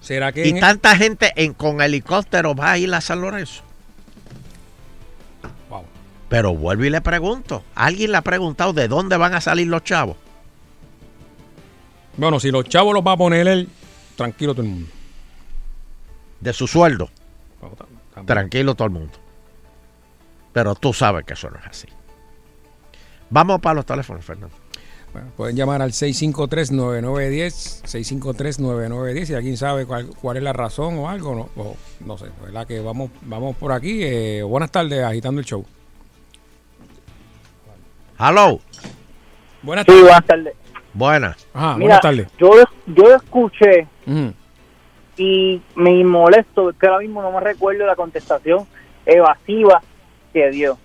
¿Será que Y tanta gente en, con helicóptero va a ir a San Lorenzo. Pero vuelvo y le pregunto. ¿Alguien le ha preguntado de dónde van a salir los chavos? Bueno, si los chavos los va a poner él, tranquilo todo el mundo. De su sueldo. Tranquilo todo el mundo. Pero tú sabes que eso no es así. Vamos para los teléfonos, Fernando. Bueno, pueden llamar al 653-9910, 653-9910, si alguien sabe cuál, cuál es la razón o algo, no, o no sé, ¿verdad? Que vamos, vamos por aquí. eh, buenas tardes, agitando el show. Hello. Buenas Sí, tardes. buenas tardes. Buenas. Ajá, Mira, buenas tardes. Yo, yo escuché y me molesto, que ahora mismo no me recuerdo la contestación evasiva que dio.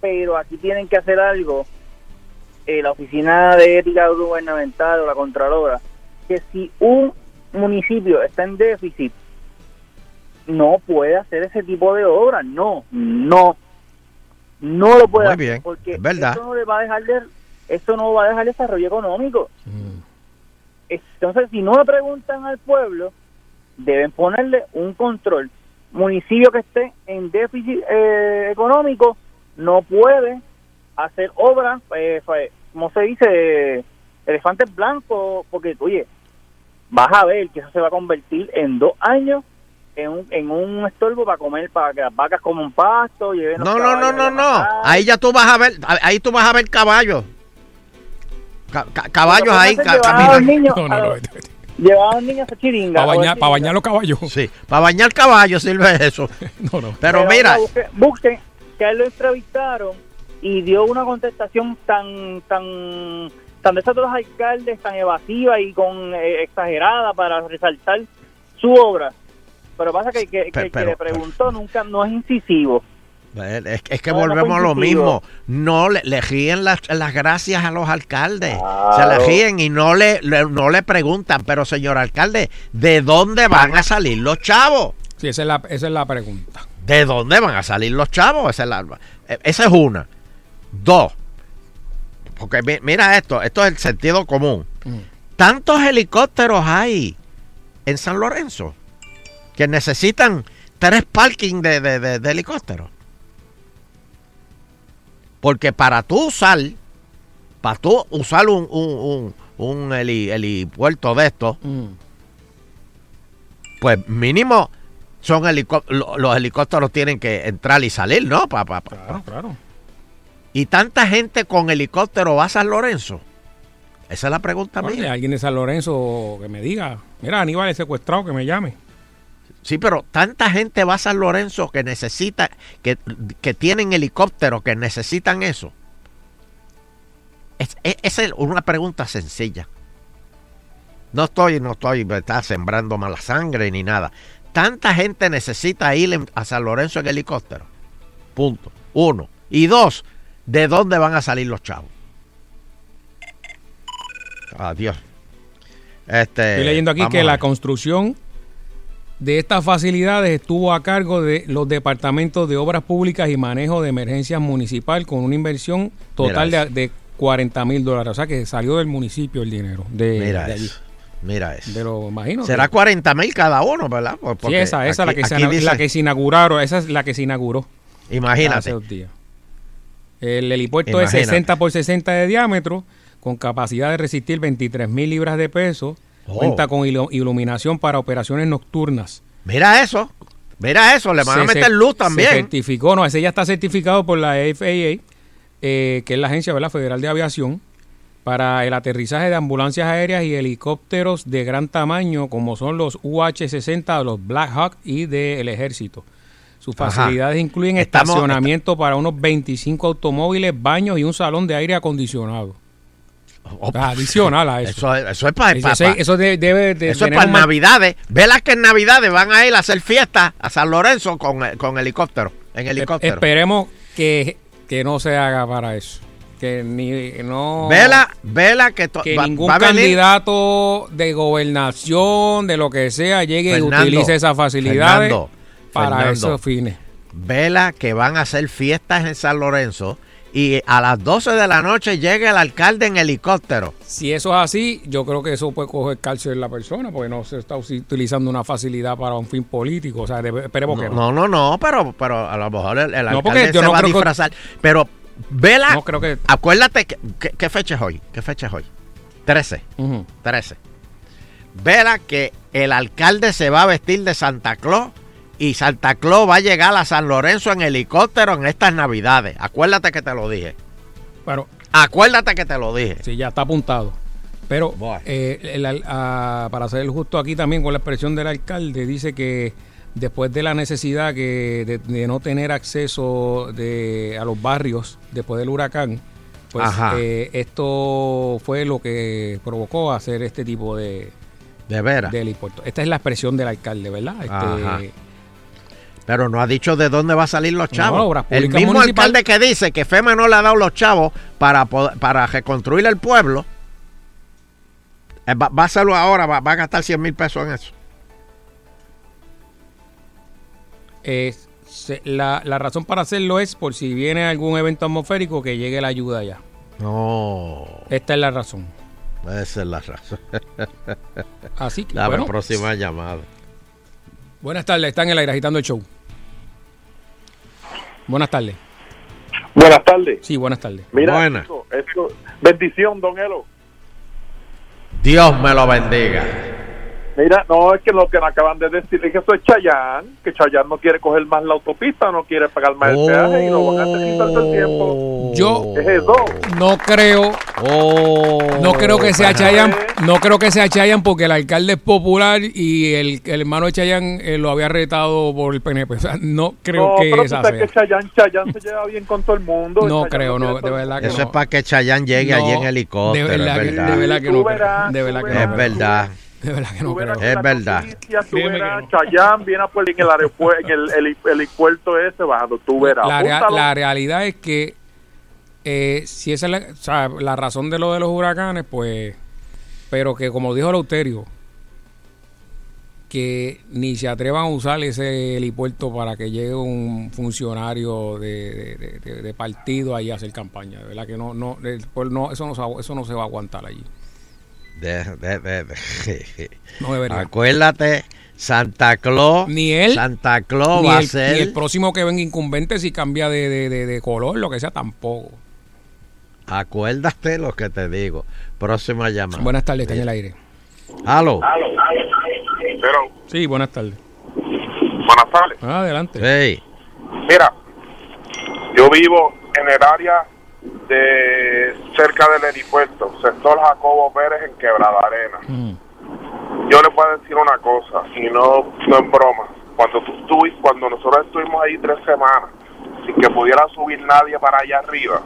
Pero aquí tienen que hacer algo eh, la Oficina de Ética Gubernamental o la Contralora que si un municipio está en déficit, no puede hacer ese tipo de obras. No, no. No lo puede Muy hacer porque es verdad. eso no le va a dejar de, eso no va a dejar desarrollo económico. Entonces, si no le preguntan al pueblo, deben ponerle un control. Municipio que esté en déficit eh, económico no puede hacer obras, eh, como se dice, elefantes blancos, porque, oye, vas a ver que eso se va a convertir en dos años en un, en un estorbo para comer, para que las vacas coman pasto. lleven los No, no, no, no, no. Ahí ya tú vas a ver, ahí tú vas a ver caballos. Ca- ca- caballos ahí ca- caminando. niños a los- llevaban niños a chiringa. Para bañar, los caballos. Sí, para bañar caballos sirve eso. Pero, mira, busquen, busquen que a él lo entrevistaron y dio una contestación tan tan tan de esas de los alcaldes tan evasiva y con eh, exagerada para resaltar su obra pero pasa que, que, que el que le preguntó nunca no es incisivo es, es que No, volvemos a lo mismo. No le, le ríen las, las gracias a los alcaldes. Se le ríen y no le, le- no le preguntan, pero señor alcalde, ¿de dónde van a salir los chavos? Sí, esa es la, esa es la pregunta. ¿De dónde van a salir los chavos? Esa es, la- eh, esa es una. Dos. Porque mi- mira esto, esto es el sentido común. Tantos helicópteros hay en San Lorenzo que necesitan tres parking de, de- de- de helicópteros. Porque para tú usar, para tú usar un, un, un, un heli- helipuerto de estos, pues mínimo son helicó- lo- los helicópteros tienen que entrar y salir, ¿no? Pa, pa- pa- Claro, claro. Y tanta gente con helicóptero va a San Lorenzo. Esa es la pregunta Oye, mía. alguien de San Lorenzo que me diga, mira, Aníbal es secuestrado, que me llame. Sí, pero tanta gente va a San Lorenzo que necesita, que, que tienen helicópteros que necesitan eso. Es, es- esa es una pregunta sencilla. No estoy, no estoy, me está sembrando mala sangre ni nada. Tanta gente necesita ir a San Lorenzo en helicóptero. Punto. Uno. Y dos, ¿de dónde van a salir los chavos? Adiós. Este, Estoy leyendo aquí que la construcción de estas facilidades estuvo a cargo de los departamentos de obras públicas y manejo de emergencias municipal con una inversión total Mira de, de 40 mil dólares. O sea que salió del municipio el dinero. De, Mira de allí. eso. Mira eso. De lo imagino. Será que- 40 mil cada uno, ¿verdad? Sí, porque esa, esa aquí- la, que se, aquí la dice- que se inauguraron, esa es la que se inauguró. Imagínate. Hace dos días. El helipuerto es Imagínate. 60 por 60 de diámetro, con capacidad de resistir 23 mil libras de peso. Oh. Cuenta con ilu- iluminación para operaciones nocturnas. Mira eso. Mira eso, le van a Se meter luz Se también. certificó, no, ese ya está certificado por la FAA, eh, que es la Agencia ¿verdad? Federal de Aviación, para el aterrizaje de ambulancias aéreas y helicópteros de gran tamaño, como son los UH-60, los Black Hawk y del Ejército. Sus Ajá. facilidades incluyen Estamos- estacionamiento para unos 25 automóviles, baños y un salón de aire acondicionado. Adicional a eso. Eso, es- eso es para Eso- eso de- debe de Eso es para Navidades. Vela que en Navidades van a ir a hacer fiesta a San Lorenzo con, con helicóptero. En helicóptero. Esperemos que, que no se haga para eso. Que ni no. Vela, vela que, que va- ningún va candidato de gobernación, de lo que sea, llegue Fernando, y utilice esas facilidades Fernando, para Fernando. esos fines. Vela que van a hacer fiestas en San Lorenzo y a las 12 de la noche llega el alcalde en helicóptero. Si eso es así, yo creo que eso puede coger cárcel la persona, porque no se está utilizando una facilidad para un fin político. O sea, esperemos que No, no. no, no, pero, pero a lo mejor el, No, alcalde yo se no va a que- disfrazar. Pero vela, No creo que. acuérdate, que, que- ¿qué fecha es hoy? ¿Qué fecha es hoy? 13. Ujú. 13. Vela que el alcalde se va a vestir de Santa Claus y Santa Claus va a llegar a San Lorenzo en helicóptero en estas navidades. Acuérdate que te lo dije. Pero Acuérdate que te lo dije. Sí, ya está apuntado. Pero eh, el ah, para ser justo aquí también con la expresión del alcalde, dice que después de la necesidad que de, de no tener acceso de, a los barrios después del huracán, pues eh, esto fue lo que provocó hacer este tipo de, De veras. de helipuerto. Esta es la expresión del alcalde, ¿verdad? Este. Pero no ha dicho de dónde va a salir los chavos. El mismo Municipal. alcalde que dice que FEMA no le ha dado los chavos para, para reconstruir el pueblo, eh, va, va a hacerlo ahora, va, va a gastar 100 mil pesos en eso. Eh, se- la, la razón para hacerlo es por si viene algún evento atmosférico que llegue la ayuda ya. No, Esta es la razón. esa es la razón. Así que, bueno. próxima llamada. Buenas tardes, están en el aire agitando el show. Buenas tardes. Buenas tardes. Sí, buenas tardes. Mira, Buenas. chico, esto, bendición, don Elo. Dios me lo bendiga. Mira, no, es que lo que me acaban de decir es que eso es Chayán, que Chayán no quiere coger más la autopista, no quiere pagar más el peaje y lo van a hacer todo el tiempo. Yo Es eso. no creo, no creo que sea Chayan, no creo que sea Chayan porque el alcalde es popular y el, el hermano de Chayan eh, lo había retado por el PNP. O sea, no creo no, que pero esa sea. que Chayán, Chayán se lleva bien con todo el mundo. No Chayán creo, no, de verdad que Eso no. es para que Chayanne llegue No, allí en helicóptero. de verdad es que- verdad. de verdad que no verás, De verdad que verás. no Es verdad. De verdad que no creo. Es la verdad. noticia, tú verás, Chayán viene a en el aeropuerto, en el, heli- helipuerto ese bajando, tú verás. La, rea- la realidad es que eh, si esa es la, o sea, la razón de lo de los huracanes, pues, pero que como dijo Lauterio, que ni se atrevan a usar ese helipuerto para que llegue un funcionario de, de- de- de partido ahí a hacer campaña, de verdad que no, no, el- pues no, eso no, se, eso no se va a aguantar allí. De- de- de- de- No debería. Acuérdate, Santa Claus. Ni él, Santa Claus ni va a ser. ni el próximo que venga incumbente si cambia de, de- de- de color, lo que sea, tampoco. Acuérdate lo que te digo. Próxima llamada. Buenas tardes, está en el aire. Aló. Pero, Sí, buenas tardes. buenas tardes. Adelante. Sí. Mira, yo vivo en el área de cerca del aeropuerto, sector Jacobo Pérez en Quebrada Arena. Yo le puedo decir una cosa, y no, no es broma. Cuando tú estuviste, cuando nosotros estuvimos ahí tres semanas, sin que pudiera subir nadie para allá arriba,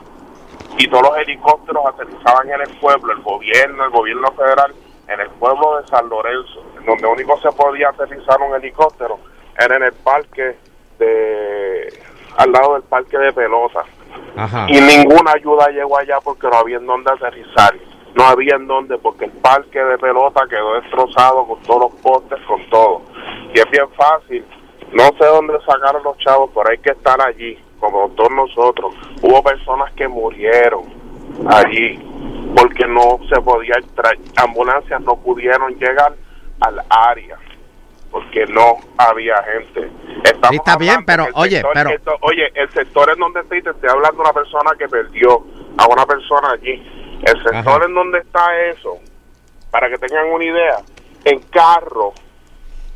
y todos los helicópteros aterrizaban en el pueblo, el gobierno, el gobierno federal, en el pueblo de San Lorenzo, donde único se podía aterrizar un helicóptero, era en el parque de, al lado del parque de pelota. Y ninguna ayuda llegó allá porque no había en dónde aterrizar. No había en dónde porque el parque de pelota quedó destrozado con todos los postes, con todo. Y es bien fácil. No sé dónde sacaron los chavos, pero hay que estar allí, como todos nosotros. Hubo personas que murieron allí porque no se podía. Ambulancias no pudieron llegar al área porque no había gente. Estamos Sí, está bien, pero, oye, sector- pero- esto- oye, el sector en donde estoy, te estoy hablando de una persona que perdió a una persona allí. El sector en donde está eso, para que tengan una idea, en carro,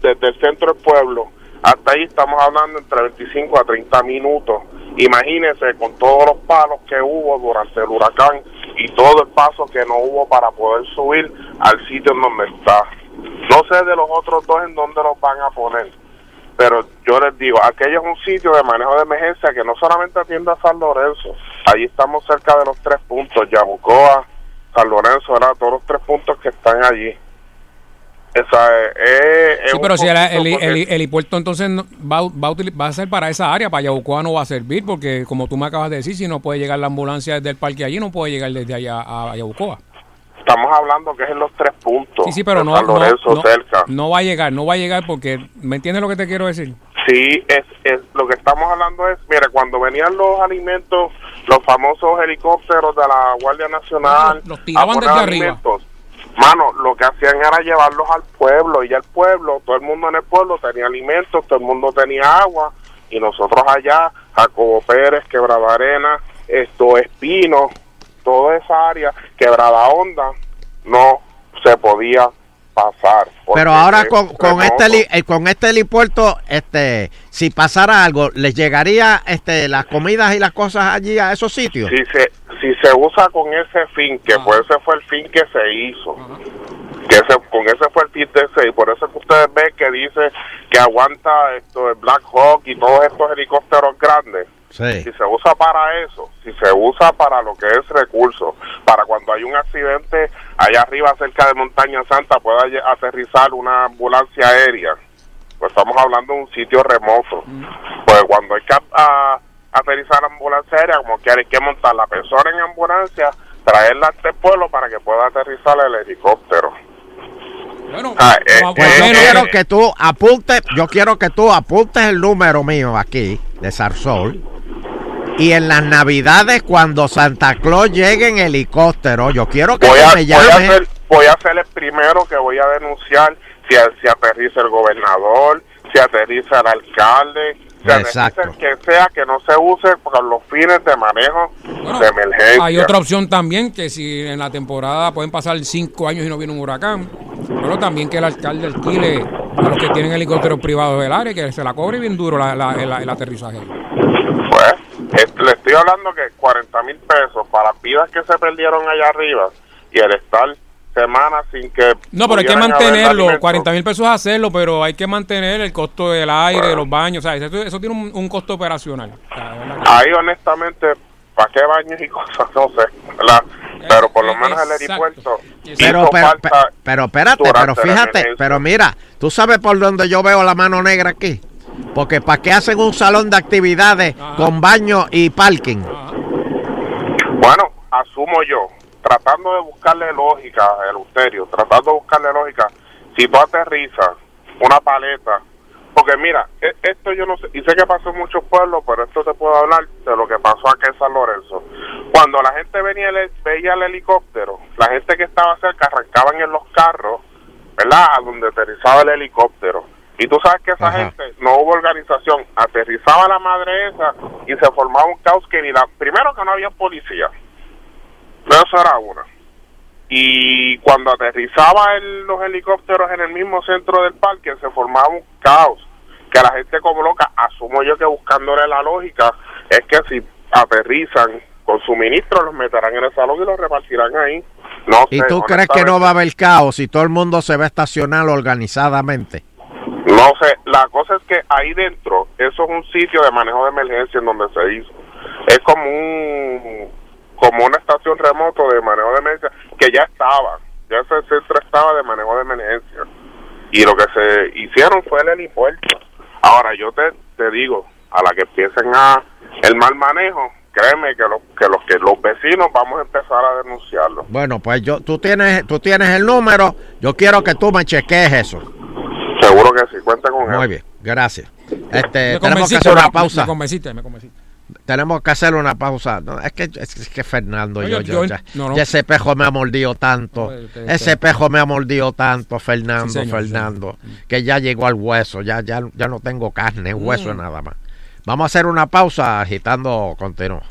desde el centro del pueblo, hasta ahí estamos hablando entre 25 a 30 minutos. Imagínense con todos los palos que hubo durante el huracán y todo el paso que no hubo para poder subir al sitio en donde está. No sé de los otros dos en dónde los van a poner, pero yo les digo, aquello es un sitio de manejo de emergencia que no solamente atiende a San Lorenzo, ahí estamos cerca de los tres puntos, Yabucoa, San Lorenzo, ¿verdad? todos los tres puntos que están allí. Esa es, es- Sí, pero si el, el, porque- el- el helipuerto entonces va, a- va, va a ser para esa área, para Yabucoa no va a servir, porque como tú me acabas de decir, si no puede llegar la ambulancia desde el parque allí, no puede llegar desde allá a Yabucoa. Estamos hablando que es en los tres puntos. Sí, sí, pero no, San no, Lorenzo no- cerca. no va a llegar, no va a llegar porque, ¿me entiendes lo que te quiero decir? Sí, es, es lo que estamos hablando es, mire, cuando venían los alimentos, los famosos helicópteros de la Guardia Nacional, Los tiraban desde arriba. mano, lo que hacían era llevarlos al pueblo y ya el pueblo, todo el mundo en el pueblo tenía alimentos, todo el mundo tenía agua y nosotros allá, Jacobo Pérez, Quebrada Arena, esto Espino, toda esa área, Quebrada Honda, no se podía pasar. Pero ahora con, con este eh, con este helipuerto, este, si pasara algo, ¿les llegaría este las comidas y las cosas allí a esos sitios? si se si se usa con ese fin que pues ese fue el fin que se hizo. Que ese, con ese fue el fin de ese y por eso que ustedes ven que dice que aguanta esto el Black Hawk y todos estos helicópteros grandes Sí. si se usa para eso, si se usa para lo que es recursos, para cuando hay un accidente allá arriba cerca de Montaña Santa pueda aterrizar una ambulancia aérea pues estamos hablando de un sitio remoto. Pues cuando hay que a- aterrizar ambulancia aérea, como que hay que montar la persona en ambulancia, traerla a este pueblo para que pueda aterrizar el helicóptero. Ah, eh, Pues eh, yo eh, quiero que tú apuntes, yo quiero que tú apuntes el número mío aquí de Sarsol. Y en las navidades cuando Santa Claus llegue en helicóptero, yo quiero que voy, a, me voy, a ser, voy a ser el primero que voy a denunciar si, si aterriza el gobernador, si aterriza el alcalde, si aterriza Exacto. el que sea que no se use para los fines de manejo de emergencia. Hay otra opción también, que si en la temporada pueden pasar cinco años y no viene un huracán, pero también que el alcalde alquile a los que tienen helicópteros privados del área, que se la cobre bien duro la- la- el, el aterrizaje. Pues, es- le estoy hablando que 40 mil pesos para las vidas que se perdieron allá arriba y el estar semanas sin que... No, pero hay que mantenerlo, alimentos. 40 mil pesos es hacerlo, pero hay que mantener el costo del aire, de los baños, o sea, eso, eso tiene un, un costo operacional. O sea, Ahí honestamente, ¿para qué baños y cosas? No sé, ¿verdad? Pero por lo menos el aeropuerto Pero, pero, falta pe- pero espérate, pero la fíjate, pero mira, ¿tú sabes por dónde yo veo la mano negra aquí? Porque ¿para qué hacen un salón de actividades con baño y parking? Bueno, asumo yo, tratando de buscarle lógica, el Uterio, tratando de buscarle lógica, si tú aterrizas una paleta, porque mira, e- esto yo no sé, y sé que pasó en muchos pueblos, pero esto te puedo hablar de lo que pasó aquí en San Lorenzo. Cuando la gente venía veía el helicóptero, la gente que estaba cerca arrancaban en los carros, ¿verdad? A donde aterrizaba el helicóptero. Y tú sabes que esa Ajá. gente, no hubo organización, aterrizaba la madre esa y se formaba un caos que ni la... Primero que no había policía, eso era una. Y cuando aterrizaba el- los helicópteros en el mismo centro del parque, se formaba un caos. Que la gente como loca, asumo yo que buscándole la lógica, es que si aterrizan con suministros, los meterán en el salón y los repartirán ahí. No ¿Y sé, tú crees que no va a haber caos si todo el mundo se va a estacionar organizadamente? No sé, la cosa es que ahí dentro, eso es un sitio de manejo de emergencia en donde se hizo. Es como un como una estación remoto de manejo de emergencia que ya estaba, ya ese centro estaba de manejo de emergencia. Y lo que se hicieron fue el helipuerto. Ahora yo te, te digo, a la que empiecen a el mal manejo, créeme que los que los que los vecinos vamos a empezar a denunciarlo. Bueno, pues yo, tú tienes, tú tienes el número, yo quiero que tú me chequees eso. Seguro que sí, cuenta con Muy él. bien, gracias. Este, Me tenemos que hacer una pausa. Me convenciste, me convenciste. Tenemos que hacer una pausa. No, es, que, es que Fernando, No, yo, yo- yo- yo- ya, no, no. ya ese pejo me ha mordido tanto. ese pejo me ha mordido tanto, Fernando, Sí, señor, Fernando, que ya llegó al hueso. Ya, ya, ya no tengo carne, hueso Mm. nada más. Vamos a hacer una pausa agitando continuo.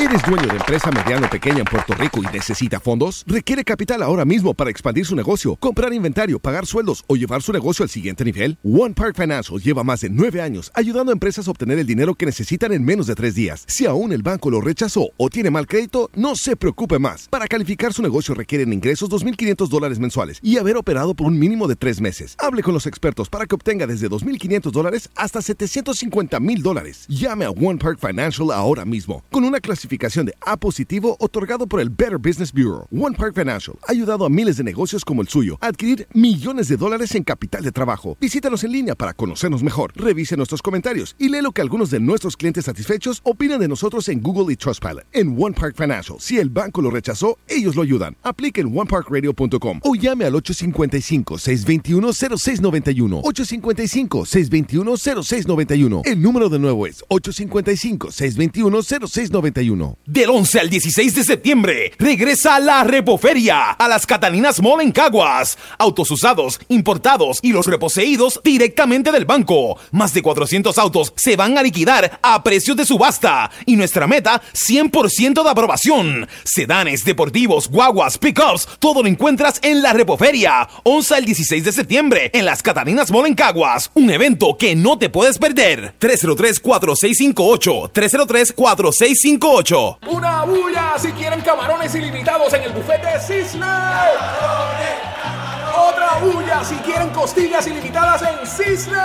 ¿Eres dueño de empresa mediana o pequeña en Puerto Rico y necesita fondos? ¿Requiere capital ahora mismo para expandir su negocio, comprar inventario, pagar sueldos o llevar su negocio al siguiente nivel? One Park Financial lleva más de nueve años ayudando a empresas a obtener el dinero que necesitan en menos de tres días. Si aún el banco lo rechazó o tiene mal crédito, no se preocupe más. Para calificar su negocio requieren ingresos 2.500 dólares mensuales y haber operado por un mínimo de tres meses. Hable con los expertos para que obtenga desde 2.500 dólares hasta 750.000 dólares. Llame a One Park Financial ahora mismo con una clasificación de A positivo otorgado por el Better Business Bureau. One Park Financial ha ayudado a miles de negocios como el suyo a adquirir millones de dólares en capital de trabajo. Visítanos en línea para conocernos mejor. Revise nuestros comentarios y lee lo que algunos de nuestros clientes satisfechos opinan de nosotros en Google y Trustpilot. En One Park Financial, si el banco lo rechazó, ellos lo ayudan. Aplique en oneparkradio.com o llame al 855-621-0691. 855-621-0691. El número de nuevo es 855-621-0691. Del 11 al 16 de septiembre, regresa la Repoferia a las Catalinas Mall en Caguas. Autos usados, importados y los reposeídos directamente del banco. Más de 400 autos se van a liquidar a precios de subasta. Y nuestra meta, 100% de aprobación. Sedanes, deportivos, guaguas, pickups, todo lo encuentras en la Repoferia. 11 al 16 de septiembre en las Catalinas Mall en Caguas. Un evento que no te puedes perder. 303-4658. 303-4658. Una bulla si quieren camarones ilimitados en el bufete Sizzler. Otra bulla si quieren costillas ilimitadas en Sizzler.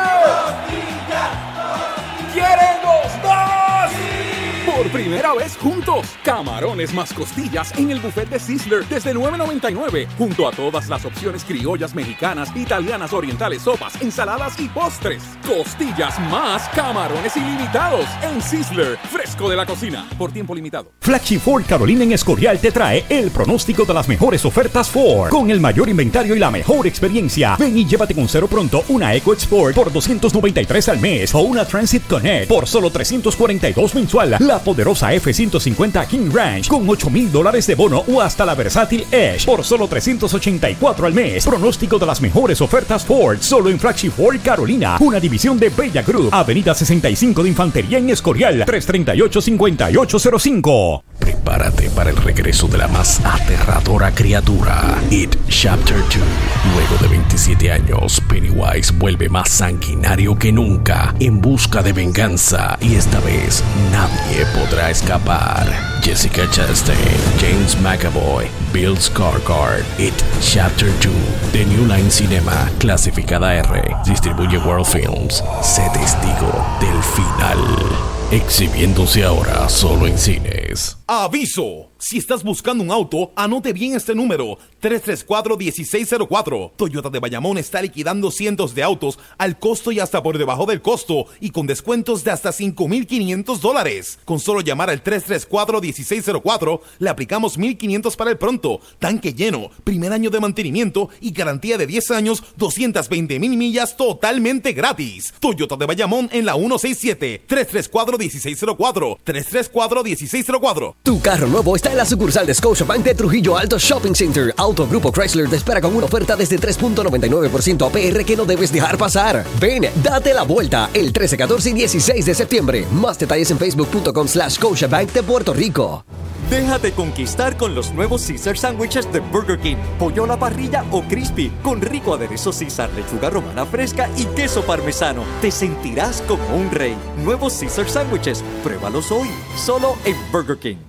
¿Quieren los dos? Por primera vez juntos, camarones más costillas en el buffet de Sizzler desde $9.99, junto a todas las opciones criollas mexicanas, italianas, orientales, sopas, ensaladas y postres. Costillas más camarones ilimitados en Sizzler, fresco de la cocina, por tiempo limitado. Flagship Ford Carolina en Escorial te trae el pronóstico de las mejores ofertas Ford, con el mayor inventario y la mejor experiencia. Ven y llévate con cero pronto una Eco Export por 293 al mes o una Transit Connect por solo 342 mensual. La poderosa F-150 King Ranch con 8 mil dólares de bono o hasta la versátil Edge por solo 384 al mes. Pronóstico de las mejores ofertas Ford solo en Flagship Ford Carolina, una división de Bella Group, Avenida 65 de Infantería en Escorial, 338-5805. Prepárate para el regreso de la más aterradora criatura, It Chapter 2. Luego de 27 años, Pennywise vuelve más sanguinario que nunca en busca de venganza y esta vez nadie podrá escapar. Jessica Chastain, James McAvoy, Bill Skarsgård, It Chapter 2 de New Line Cinema, clasificada R, distribuye World Films. Sé testigo del final. Exhibiéndose ahora solo en cines. ¡Aviso! Si estás buscando un auto, anote bien este número: 334-1604. Toyota de Bayamón está liquidando cientos de autos al costo y hasta por debajo del costo y con descuentos de hasta 5,500 dólares. Con solo llamar al 334-1604, le aplicamos 1,500 para el pronto, tanque lleno, primer año de mantenimiento y garantía de 10 años, 220 mil millas totalmente gratis. Toyota de Bayamón en la 167 334-1604. 334-1604. Tu carro nuevo está la sucursal de Scotiabank de Trujillo Alto Shopping Center. Auto Grupo Chrysler te espera con una oferta desde 3.99% APR que no debes dejar pasar. Ven, date la vuelta el 13, 14 y 16 de septiembre. Más detalles en facebook.com slash Scotiabank de Puerto Rico. Déjate conquistar con los nuevos Caesar Sandwiches de Burger King. Pollo a la parrilla o crispy, con rico aderezo Caesar, lechuga romana fresca y queso parmesano. Te sentirás como un rey. Nuevos Caesar Sandwiches. Pruébalos hoy, solo en Burger King.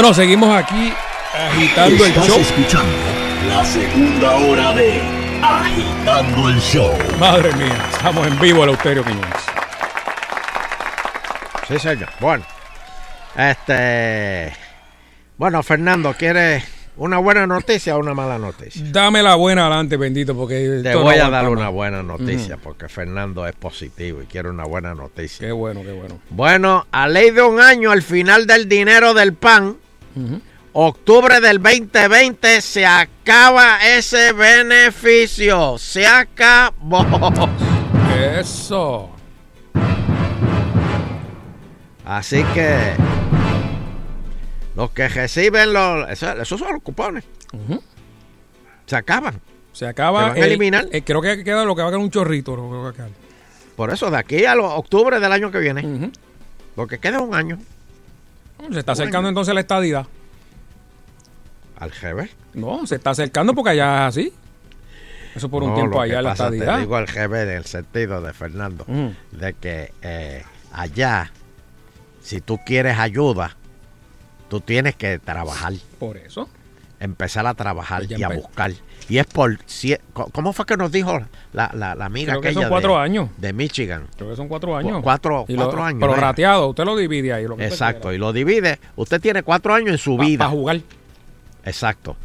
Bueno, seguimos aquí agitando el Estás show. escuchando la segunda hora de Agitando el Show. Madre mía, estamos en vivo, Eleuterio Quiñones. Sí, señor. Bueno, este. Bueno, Fernando, ¿quieres una buena noticia o una mala noticia? Dame la buena adelante, bendito, porque Te voy no a dar una buena noticia porque Fernando es positivo y quiere una buena noticia. Qué bueno, qué bueno. Bueno, a ley de un año al final del dinero del pan, octubre del 2020 se acaba ese beneficio. Se acabó. Eso. Así que los que reciben los... eso- esos son los cupones. Se acaban. Se acaba. Se van a el- eliminar. eh, creo que queda lo que va a quedar un chorrito. Lo que va a quedar. Por eso, de aquí a los octubre del año que viene. Lo que queda es un año. Se está acercando entonces la estadidad. Al revés. No, se está acercando porque allá es así. Eso por un No, tiempo allá la estadidad. Te digo al revés en el sentido de Fernando, Ujú. de que eh, allá, si tú quieres ayuda, tú tienes que trabajar. Por eso. Empezar a trabajar Pues y a buscar. Y es por... ¿Cómo fue que nos dijo la, la, la amiga Creo que aquella son cuatro de, años. de Michigan? Creo que son cuatro años. Cu- cuatro- Y lo- cuatro años, Pero ¿verdad? rateado, usted lo divide ahí. Lo que usted Exacto, y lo divide. Usted tiene cuatro años en su Pa- vida. pa' jugar. Exacto.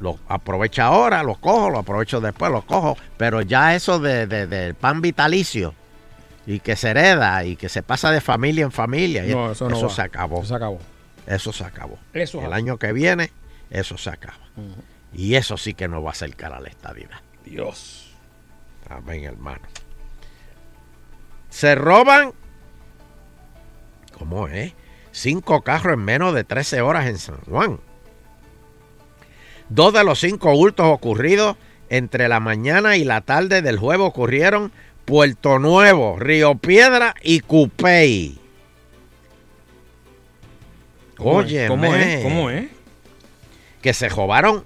lo aprovecha ahora, lo cojo, lo aprovecho después, lo cojo, pero ya eso de, de- del pan vitalicio y que se hereda y que se pasa de familia en familia, No, eso no va. se acabó. Eso se acabó. Eso se acabó. Eso El acabó. año que viene, eso se acaba. Y eso sí que nos va a acercar a la estabilidad. Dios. Amén, hermano. Se roban, ¿cómo es? Cinco carros en menos de 13 horas en San Juan. Dos de los cinco hurtos ocurridos entre la mañana y la tarde del jueves ocurrieron Puerto Nuevo, Río Piedra y Cupey. Oye, ¿Cómo es? ¿Cómo es? Que se robaron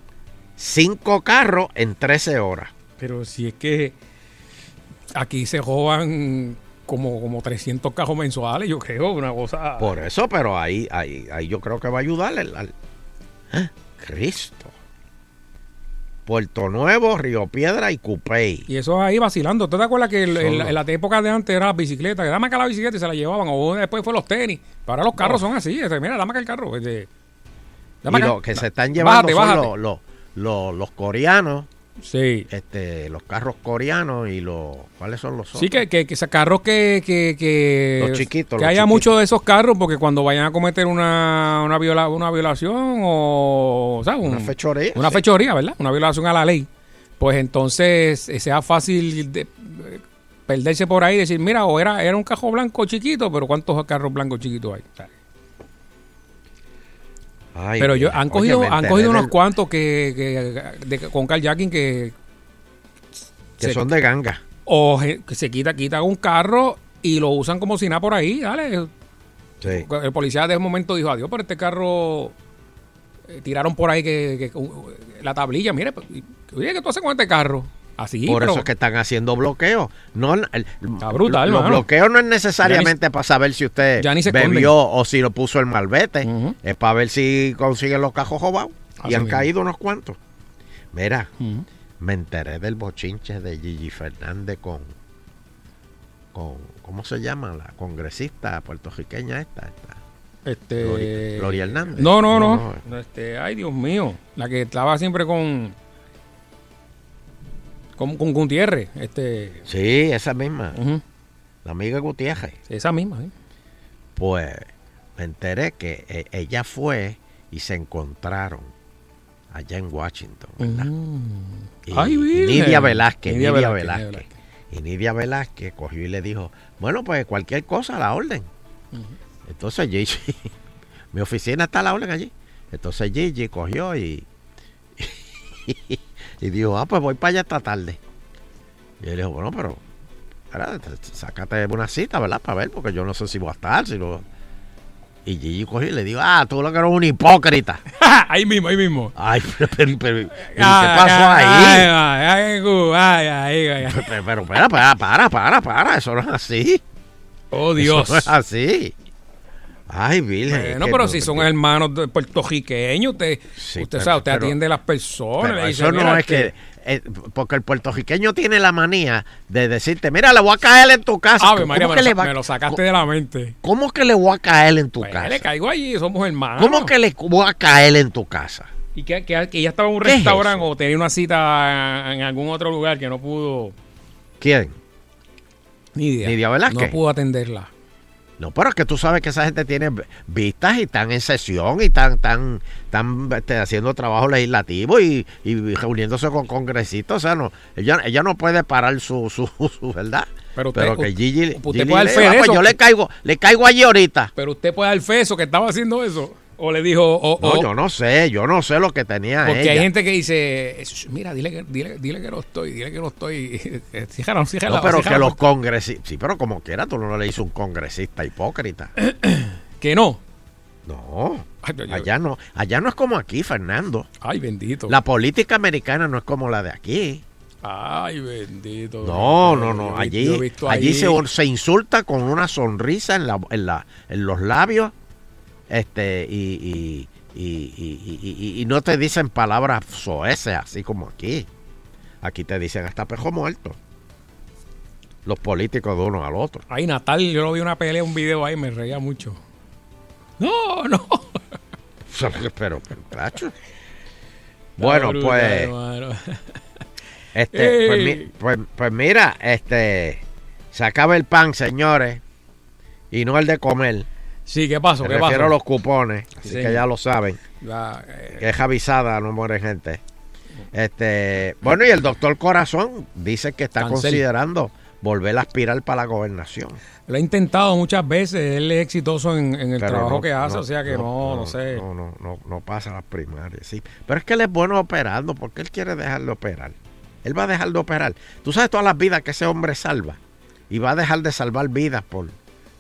cinco carros en 13 horas. Pero si es que aquí se roban como, como 300 cajos mensuales, yo creo, una cosa... Por eso, pero ahí, ahí, ahí yo creo que va a ayudarle al, al- ¡Ah! Cristo. Puerto Nuevo, Río Piedra y Cupey. Y eso ahí vacilando. ¿Tú te acuerdas que el- el- en la época de antes era bicicleta? Que dame acá la bicicleta y se la llevaban. O después fue los tenis. Pero ahora los carros son así. este, mira, dame acá el carro. este, Y lo que se están llevando Bájate, son bájate. los, los, los- los coreanos. Sí. Este, los carros coreanos y los... ¿Cuáles son los otros? Sí, que, que, que esos carros que, que, que, Los chiquitos, que los haya muchos de esos carros porque cuando vayan a cometer una, una, viola- una violación o, ¿sabes? Una Un- fechoría, Una sí. fechoría, ¿verdad? Una violación a la ley. Pues entonces eh, sea fácil de, perderse por ahí y decir, mira, o era, era un carro blanco chiquito, pero ¿cuántos carros blancos chiquitos hay? Ay, pero yo, han cogido, han cogido unos cuantos que, que- de- con carjacking que Que se- son de ganga. o que se quita, quita un carro y lo usan como si nada por ahí, dale. Sí. El policía de un momento dijo, adiós, pero este carro eh, tiraron por ahí que, que- la tablilla, mire, pues, oye, ¿qué tú haces con este carro? Así, Por pero- eso es que están haciendo bloqueos. No, el- brutal, los bloqueos no es necesariamente para saber si usted bebió o si lo puso el malvete. Es para ver si consiguen los cajos robados. Así y han mismo. caído unos cuantos. Mira, me enteré del bochinche de Gigi Fernández con, con ¿cómo se llama? La congresista puertorriqueña esta. esta. Este, Gloria- Gloria Hernández. No, no, no. No, No, Este, ay, Dios mío. La que estaba siempre con. Con, con Gutiérrez. Este, Sí, esa misma. La amiga Gutiérrez. esa misma, sí. Pues me enteré que eh, ella fue y se encontraron allá en Washington, ¿verdad? Y, Ay, y. Nidia Velázquez, Nidia Nidia, Velázquez, Velázquez, Nidia Y Nidia Velázquez cogió y le dijo, bueno, pues cualquier cosa a la orden. Entonces Gigi, mi oficina está a la orden allí. Entonces Gigi cogió y, y dijo, ah, pues voy para allá esta tarde. Y él dijo, bueno, pero espérate, sácate una cita, ¿verdad? Para ver, porque yo no sé si voy a estar, si no... Y Gigi cogió y le dijo, ah, tú lo que eres un hipócrita. ahí mismo, ahí mismo. Ay, pero, pero, pero, ¿qué Ay, pasó ay, ahí? ay, ay, ay, ay, ay, ay. Pero, pero, espera, para, para, para, para, eso no es así. Oh, Dios. Eso no es así. Ay, Virgen. Bueno, pero no- si son hermanos de puertorriqueños, usted, usted pero- sabe, usted pero- atiende a las personas. Pero dice, eso no "Mira, es que... eh, porque el puertorriqueño tiene la manía de decirte, mira, le voy a caer en tu casa. Ave ¿Cómo María, me, que lo, le sa- va- me lo sacaste de la mente. ¿Cómo que le voy a caer en tu Pues, casa? le caigo allí, somos hermanos. ¿Cómo que le voy a caer en tu casa? Y que, que, que ella estaba en un ¿Qué es restaurante o tenía una cita en algún otro lugar que no pudo. ¿Quién? Nidia. Nidia Velázquez. No pudo atenderla. No, pero es que tú sabes que esa gente tiene vistas y están en sesión y están, están, están este, haciendo trabajo legislativo y, y reuniéndose con congresistas. O sea, no, ella, ella no puede parar su, su, su verdad. Pero usted- que Gigi, usted Gigi puede dar fe "Ah, pues eso". yo le caigo, le caigo allí ahorita. Pero usted puede dar fe eso que estaba haciendo eso. O le dijo. O, No, o- yo no sé, yo no sé lo que tenía Porque ella. hay gente que dice, "Shh, mira, dile que, dile, dile que no estoy, dile que no estoy. Cierra, cierra No, pero que los congresistas, sí, pero como quiera, tú no le hizo un congresista hipócrita. Que no. No, allá no, allá no es como aquí, Fernando. Ay, bendito. La política americana no es como la de aquí. Ay, bendito. No, no, no. Allí, allí ahí- se, se insulta con una sonrisa en, la, en, la, en los labios este y, y, y, y- no te dicen palabras soeces, así como aquí. Aquí te dicen hasta pejo muerto. Los políticos de uno al otro. Ay, Natal, yo lo vi una pelea, un video ahí, me reía mucho. No, no. Pero, pero. Bueno, brutal, pues, hermano. este, pues, pues- pues mira, este, se acaba el pan, señores, y no el de comer. Sí, ¿qué pasó? Me ¿Qué refiero pasó? a los cupones, Sí, así que ya lo saben. Ya, eh, Que es avisada, no muere gente. Este, bueno, y el doctor Corazón dice que está Cancel. considerando volver a aspirar para la gobernación. Lo ha intentado muchas veces, él es exitoso en, en el Pero trabajo no- que hace, o sea que no, no, sé. No, no, no, no pasa las primarias, sí. Pero es que él es bueno operando, porque él quiere dejar de operar. Él va a dejar de operar. Tú sabes todas las vidas que ese hombre salva. Y va a dejar de salvar vidas por,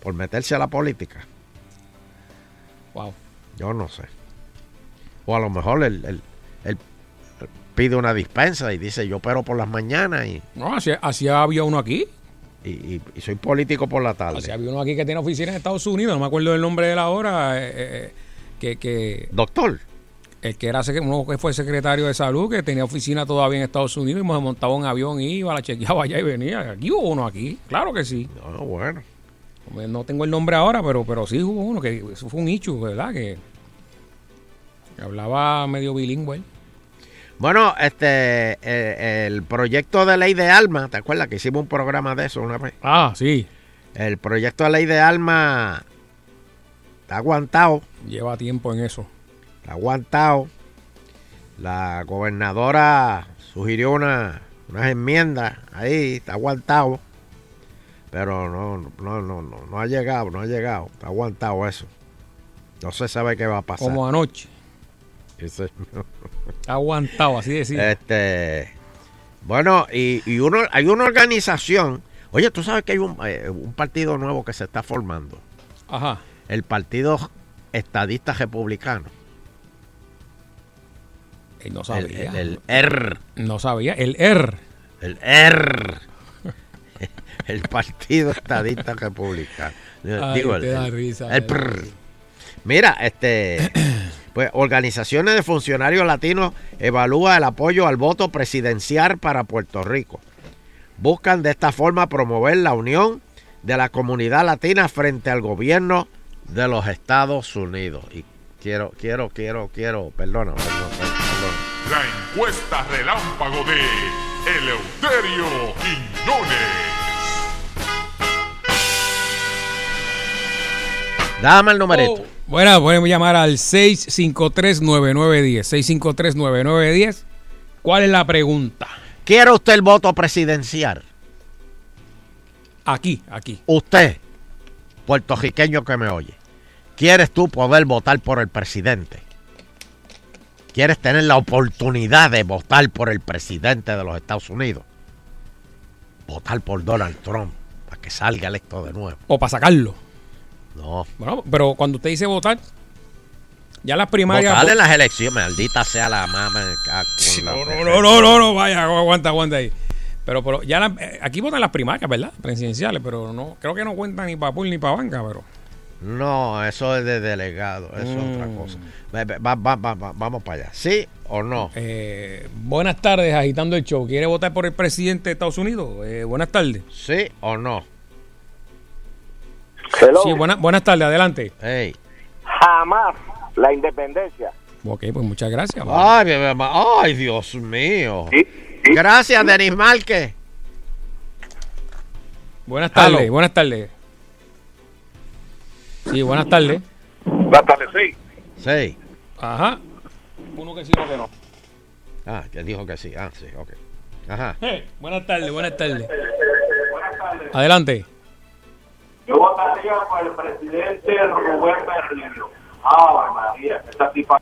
por meterse a la política. Wow. Yo no sé. O a lo mejor él, él- él pide una dispensa y dice, yo opero por las mañanas y, No, así, así había uno aquí. y- y- y soy político por la tarde. Así había uno aquí que tiene oficina en Estados Unidos, no me acuerdo del nombre de él ahora. eh, eh, que, que Doctor. El que era uno que fue secretario de salud, que tenía oficina todavía en Estados Unidos, y se montaba un avión, iba, la chequeaba allá y venía. Aquí hubo uno aquí, claro que sí. No, bueno. No tengo el nombre ahora, pero, pero sí hubo uno, que eso fue un hecho, ¿verdad? Que, que hablaba medio bilingüe. Bueno, este, eh, el proyecto de ley de alma, ¿te acuerdas que hicimos un programa de eso una vez? Ah, sí. El proyecto de ley de alma está aguantado, Lleva tiempo en eso. está aguantado. La gobernadora sugirió una, unas enmiendas ahí, está aguantado. Pero no, no, no, no, no ha llegado, no ha llegado, está aguantado eso. No se sabe qué va a pasar. Como anoche. Ese- Aguantado, así decir. Este, bueno, y, y uno, hay una organización. Oye, tú sabes que hay un, eh, un partido nuevo que se está formando. Ajá. El Partido Estadista Republicano. Eh, no El, sabía. el, el ER. No sabía. El ER. El ER. El Partido Estadista Republicano. Ay, Digo, el, te da risa, el eh. PRR. Mira, este, pues organizaciones de funcionarios latinos evalúa el apoyo al voto presidencial para Puerto Rico. Buscan de esta forma promover la unión de la comunidad latina frente al gobierno de los Estados Unidos. Y quiero, quiero, quiero, quiero, perdona, perdona, perdona. La encuesta relámpago de Eleuterio Quiñones. Dame el numerito. Bueno, podemos llamar al 653-9910. 653-9910. ¿Cuál es la pregunta? ¿Quiere usted el voto presidencial? Aquí, aquí. Usted, puertorriqueño que me oye, ¿quieres tú poder votar por el presidente? ¿Quieres tener la oportunidad de votar por el presidente de los Estados Unidos? Votar por Donald Trump para que salga electo de nuevo. O para sacarlo. No. Bueno, pero cuando usted dice votar, ya las primarias. Votar en las elecciones, maldita sea la mamá. No, no, no, no, no, vaya, aguanta, aguanta ahí. Pero, pero ya la- eh, aquí votan las primarias, ¿verdad? Presidenciales, pero no, creo que no cuentan ni para pool ni para banca, pero. No, eso es de delegado, eso es otra Mm. cosa. Vamos para allá. ¿Sí o no? Eh, buenas tardes, agitando el show. ¿Quiere votar por el presidente de Estados Unidos? Eh, buenas tardes. ¿Sí o no? Sí, buena- buenas tardes, adelante. Hey. Jamás la independencia. Ok, pues muchas gracias. Ay, mi mamá. Ay, Dios mío. Gracias, Denis Márquez. Buenas tardes, buenas tardes. Sí, buenas tardes. Buenas tardes, sí. Sí. Ajá. Uno que sí, uno que no. Ah, que dijo que sí. Ah, sí, ok. Ajá. Eh, buenas tardes, buenas tardes. Adelante. Yo votaría por el presidente Rubén Berrío. Ah, María, esta tipa.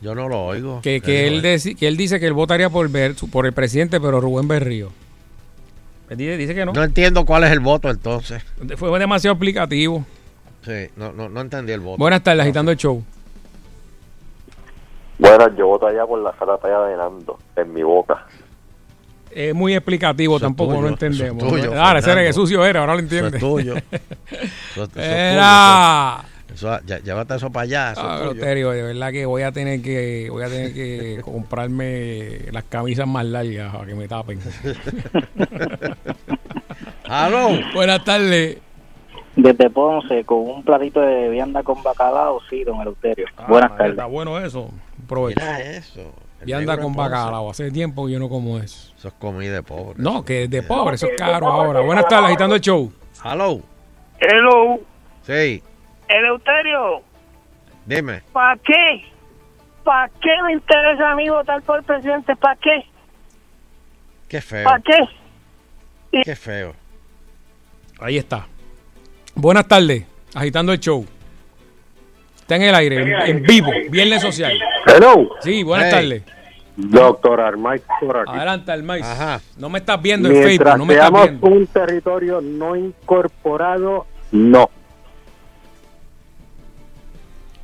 Yo no lo oigo. Que, que, él que él dice que él votaría por, Ber- por el presidente, pero Rubén Berrío. Dice, dice que no. No entiendo cuál es el voto entonces. Fue demasiado explicativo. Sí, no, no, no entendí el voto. Buenas tardes, agitando el show. Bueno, yo votaría por la zaratalla de Nando en mi boca. Es muy explicativo, tampoco tuyo, no eso es entendemos. tuyo, Ahora, ese era que sucio era, ahora lo Eso es tuyo. Eso- eso es tuyo, Era. Eso, eso- llé- llévate eso para allá. Eso Ah, es de verdad que voy a tener que voy a tener que comprarme las camisas más largas para que me tapen. Aló. Buenas tardes. Desde Ponce, con un platito de vianda con bacalao, sí, don Eleuterio. Ah, Buenas tardes. Está bueno eso. Provecho. Mira eso. Y anda con bacalao. Hace tiempo que yo no como eso. Eso es comida de pobre. No, que es de pobre, eso es caro ahora. Buenas tardes, agitando el show. Hello. Hello, Sí, Eleuterio, dime. ¿para qué? ¿Para qué me interesa a mí votar por presidente? ¿Para qué? Qué feo. ¿Para qué? Qué feo. Ahí está. Buenas tardes, agitando el show. Está en el aire, en, en vivo, viernes social. Hello. Sí, buenas Hey. tardes. Doctor Armay por aquí. Adelante, Almais. No me estás viendo en Mientras Facebook, no me estás seamos viendo. un territorio no incorporado, no.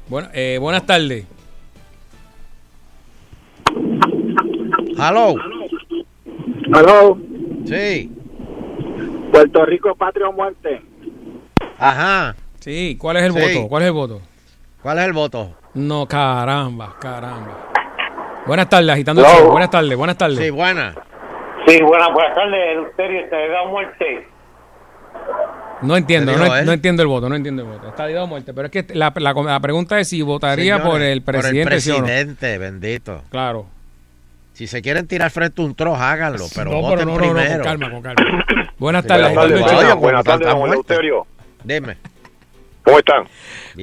Bueno, eh, buenas tardes. Hello. Hello. Sí. Puerto Rico, patria o muerte. Ajá. Sí, ¿cuál es el Sí. voto? ¿Cuál es el voto? ¿Cuál es el voto? No, caramba, caramba. Buenas tardes, agitando el show. Buenas tardes, buenas tardes. Sí, buena. Sí, buenas, buenas tardes, Eleuterio, te da muerte. No entiendo, no, ¿eh? no entiendo el voto, no entiendo el voto. Está dado muerte, pero es que la, la, la pregunta es si votaría Señores, por el presidente, ¿sí o no? presidente, bendito. Claro. Si se quieren tirar frente a un trozo, háganlo, pero No, voten pero no, no, no, primero. con calma, con calma. Buenas tardes, buenas agitando el tardes, Buenas tardes. Dime. ¿Cómo están?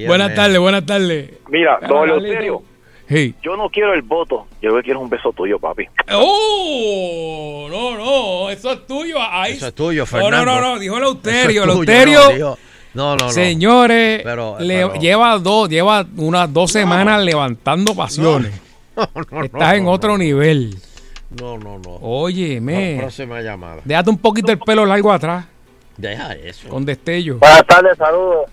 Buenas tardes, buenas tardes. Mira, don Eleuterio, Hey. yo no quiero el voto, yo lo que quiero es un beso tuyo, papi. ¡Oh! No, no, eso es tuyo. Ahí. Eso es tuyo, No, Fernando. no, no, no, dijo Eleuterio. Es Eleuterio. no, dijo- No, no, no. Señores, Pero- le- pero- lleva dos, lleva unas dos semanas levantando pasiones. no, Estás en no, otro nivel. No, no, no. Oye, me. Próxima llamada. Déjate un poquito el pelo largo atrás, Deja eso. con destello. Buenas tardes, saludos.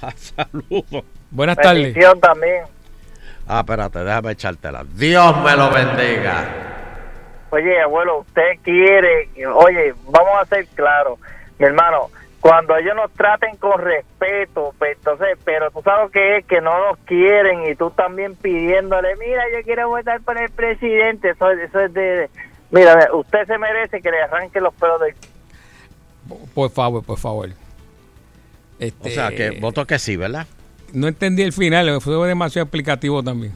Saludos. Buenas tardes. Bendición también. Ah, espérate, déjame echártela. Dios me lo bendiga. Oye, abuelo, usted quiere, oye, vamos a ser claros, mi hermano, cuando ellos nos traten con respeto, pues, entonces, pero tú sabes que es que no nos quieren y tú también pidiéndole, mira, yo quiero votar por el presidente, eso, eso es de, mira, usted se merece que le arranque los pelos de... Por favor, por favor. Este, O sea, que voto que sí, ¿verdad? No entendí el final, fue demasiado explicativo también.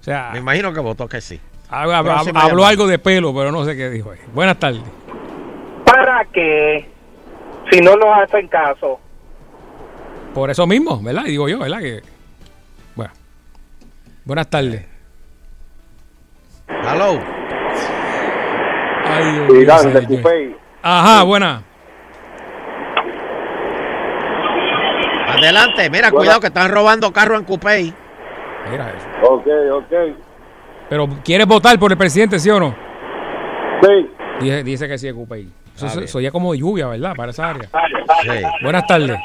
O sea, Me imagino que votó que sí. hab- hab- Próxima habló algo de pelo, pero no sé qué dijo. ahí. Buenas tardes. ¿Para qué? Si no nos hacen caso. Por eso mismo, ¿verdad? Y digo yo, ¿verdad? Que... Bueno. Buenas tardes. Hello. Ay, Dios señor. Cupey. Ajá, buena. Adelante, mira, cuidado que están robando carro en Cupey. Mira eso. Ok, ok. Pero ¿quieres votar por el presidente, sí o no? Sí. Dice, dice que sí, Cupey. Eso, Está eso- bien. eso ya como lluvia, ¿verdad? Para esa área. Sí. Buenas tardes.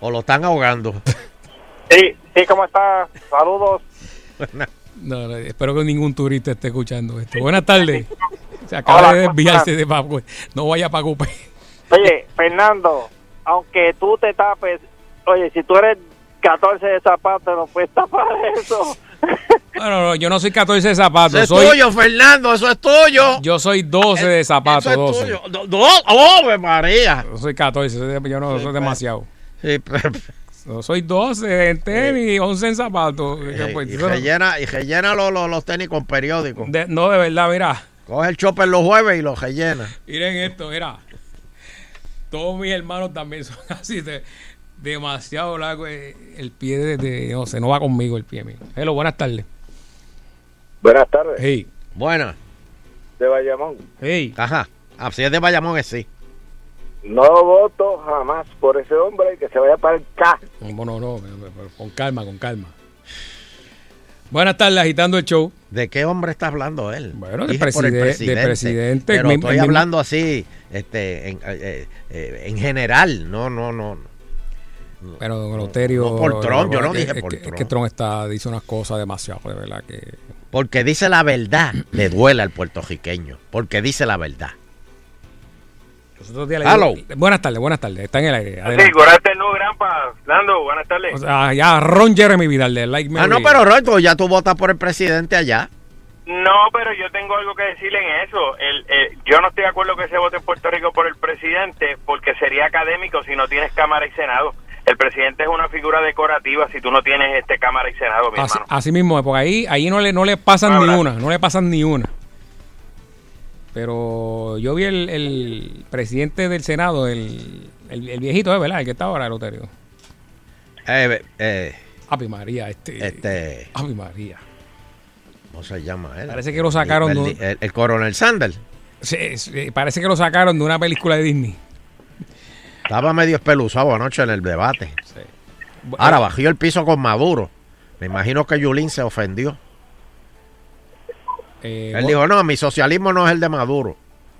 O lo están ahogando. Sí, sí, ¿cómo está? Saludos. No, no, espero que ningún turista esté escuchando esto. Buenas tardes. Se acaba Hola, de ¿cómo desviarse de Paco. No vaya para Cupey. Oye, Fernando, aunque tú te tapes, oye, si tú eres 14 de zapatos, no puedes tapar eso. Bueno, no, yo no soy 14 de zapatos. Eso es soy, tuyo, Fernando, eso es tuyo. Yo soy 12 de zapatos. Eso es 12. tuyo. Do- do- ¡Oh, María! Yo soy 14, soy- yo no soy demasiado. Sí, pero- Yo soy 12 en tenis, 11 en zapatos. Que, pues, y rellena, y rellena los, los, los tenis con periódico. de- no, de verdad, mira. Coge el chopper los jueves y los rellena. Miren esto, mira. Todos mis hermanos también son así, de, demasiado largo. eh, El pie de, de- no sé, no va conmigo el pie mío. Hello, buenas tardes. Buenas tardes. Hey, Buena. De Bayamón. hey. Ajá. Ah, si es de Bayamón, es sí. No voto jamás por ese hombre que se vaya para el K. No, no, no, con calma, con calma. Buenas tardes, agitando el show. ¿De qué hombre está hablando él? Bueno, del Dije por el preside- del presidente. Pero Mi- estoy mi- hablando así, este, en, eh, eh, en general. No, no, no. Pero don Eleuterio. no por Trump, yo no es- dije es por que- Trump. Es que Trump está, dice unas cosas demasiado, de verdad que. Porque dice la verdad, le duele al puertorriqueño. Porque dice la verdad. Hello. buenas tardes, buenas tardes. Está en el aire. Sí, curate no, granpa. Nando, buenas tardes. O sea, ya Ron Jeremy Vidal de Like Ah, no, Mary. pero pues ya tú votas por el presidente allá. No, pero yo tengo algo que decirle en eso. El, eh, yo no estoy de acuerdo que se vote en Puerto Rico por el presidente porque sería académico si no tienes Cámara y Senado. El presidente es una figura decorativa si tú no tienes este Cámara y Senado, mi Así, hermano. así mismo, porque ahí, ahí no le, no le pasan ni una, no le pasan ni una. Pero yo vi el, el presidente del Senado, el, el, el viejito, ¿eh, ¿verdad? El que está ahora, Loterio. Eh, eh, María, este. este. Ave María. ¿Cómo se llama él? Parece que lo sacaron El, de- el- el coronel Sanders. Sí, sí, parece que lo sacaron de una película de Disney. Estaba medio espeluzado anoche en el debate. Ahora bajó el piso con Maduro. Me imagino que Yulín se ofendió. Eh, Él dijo, no, mi socialismo no es el de Maduro.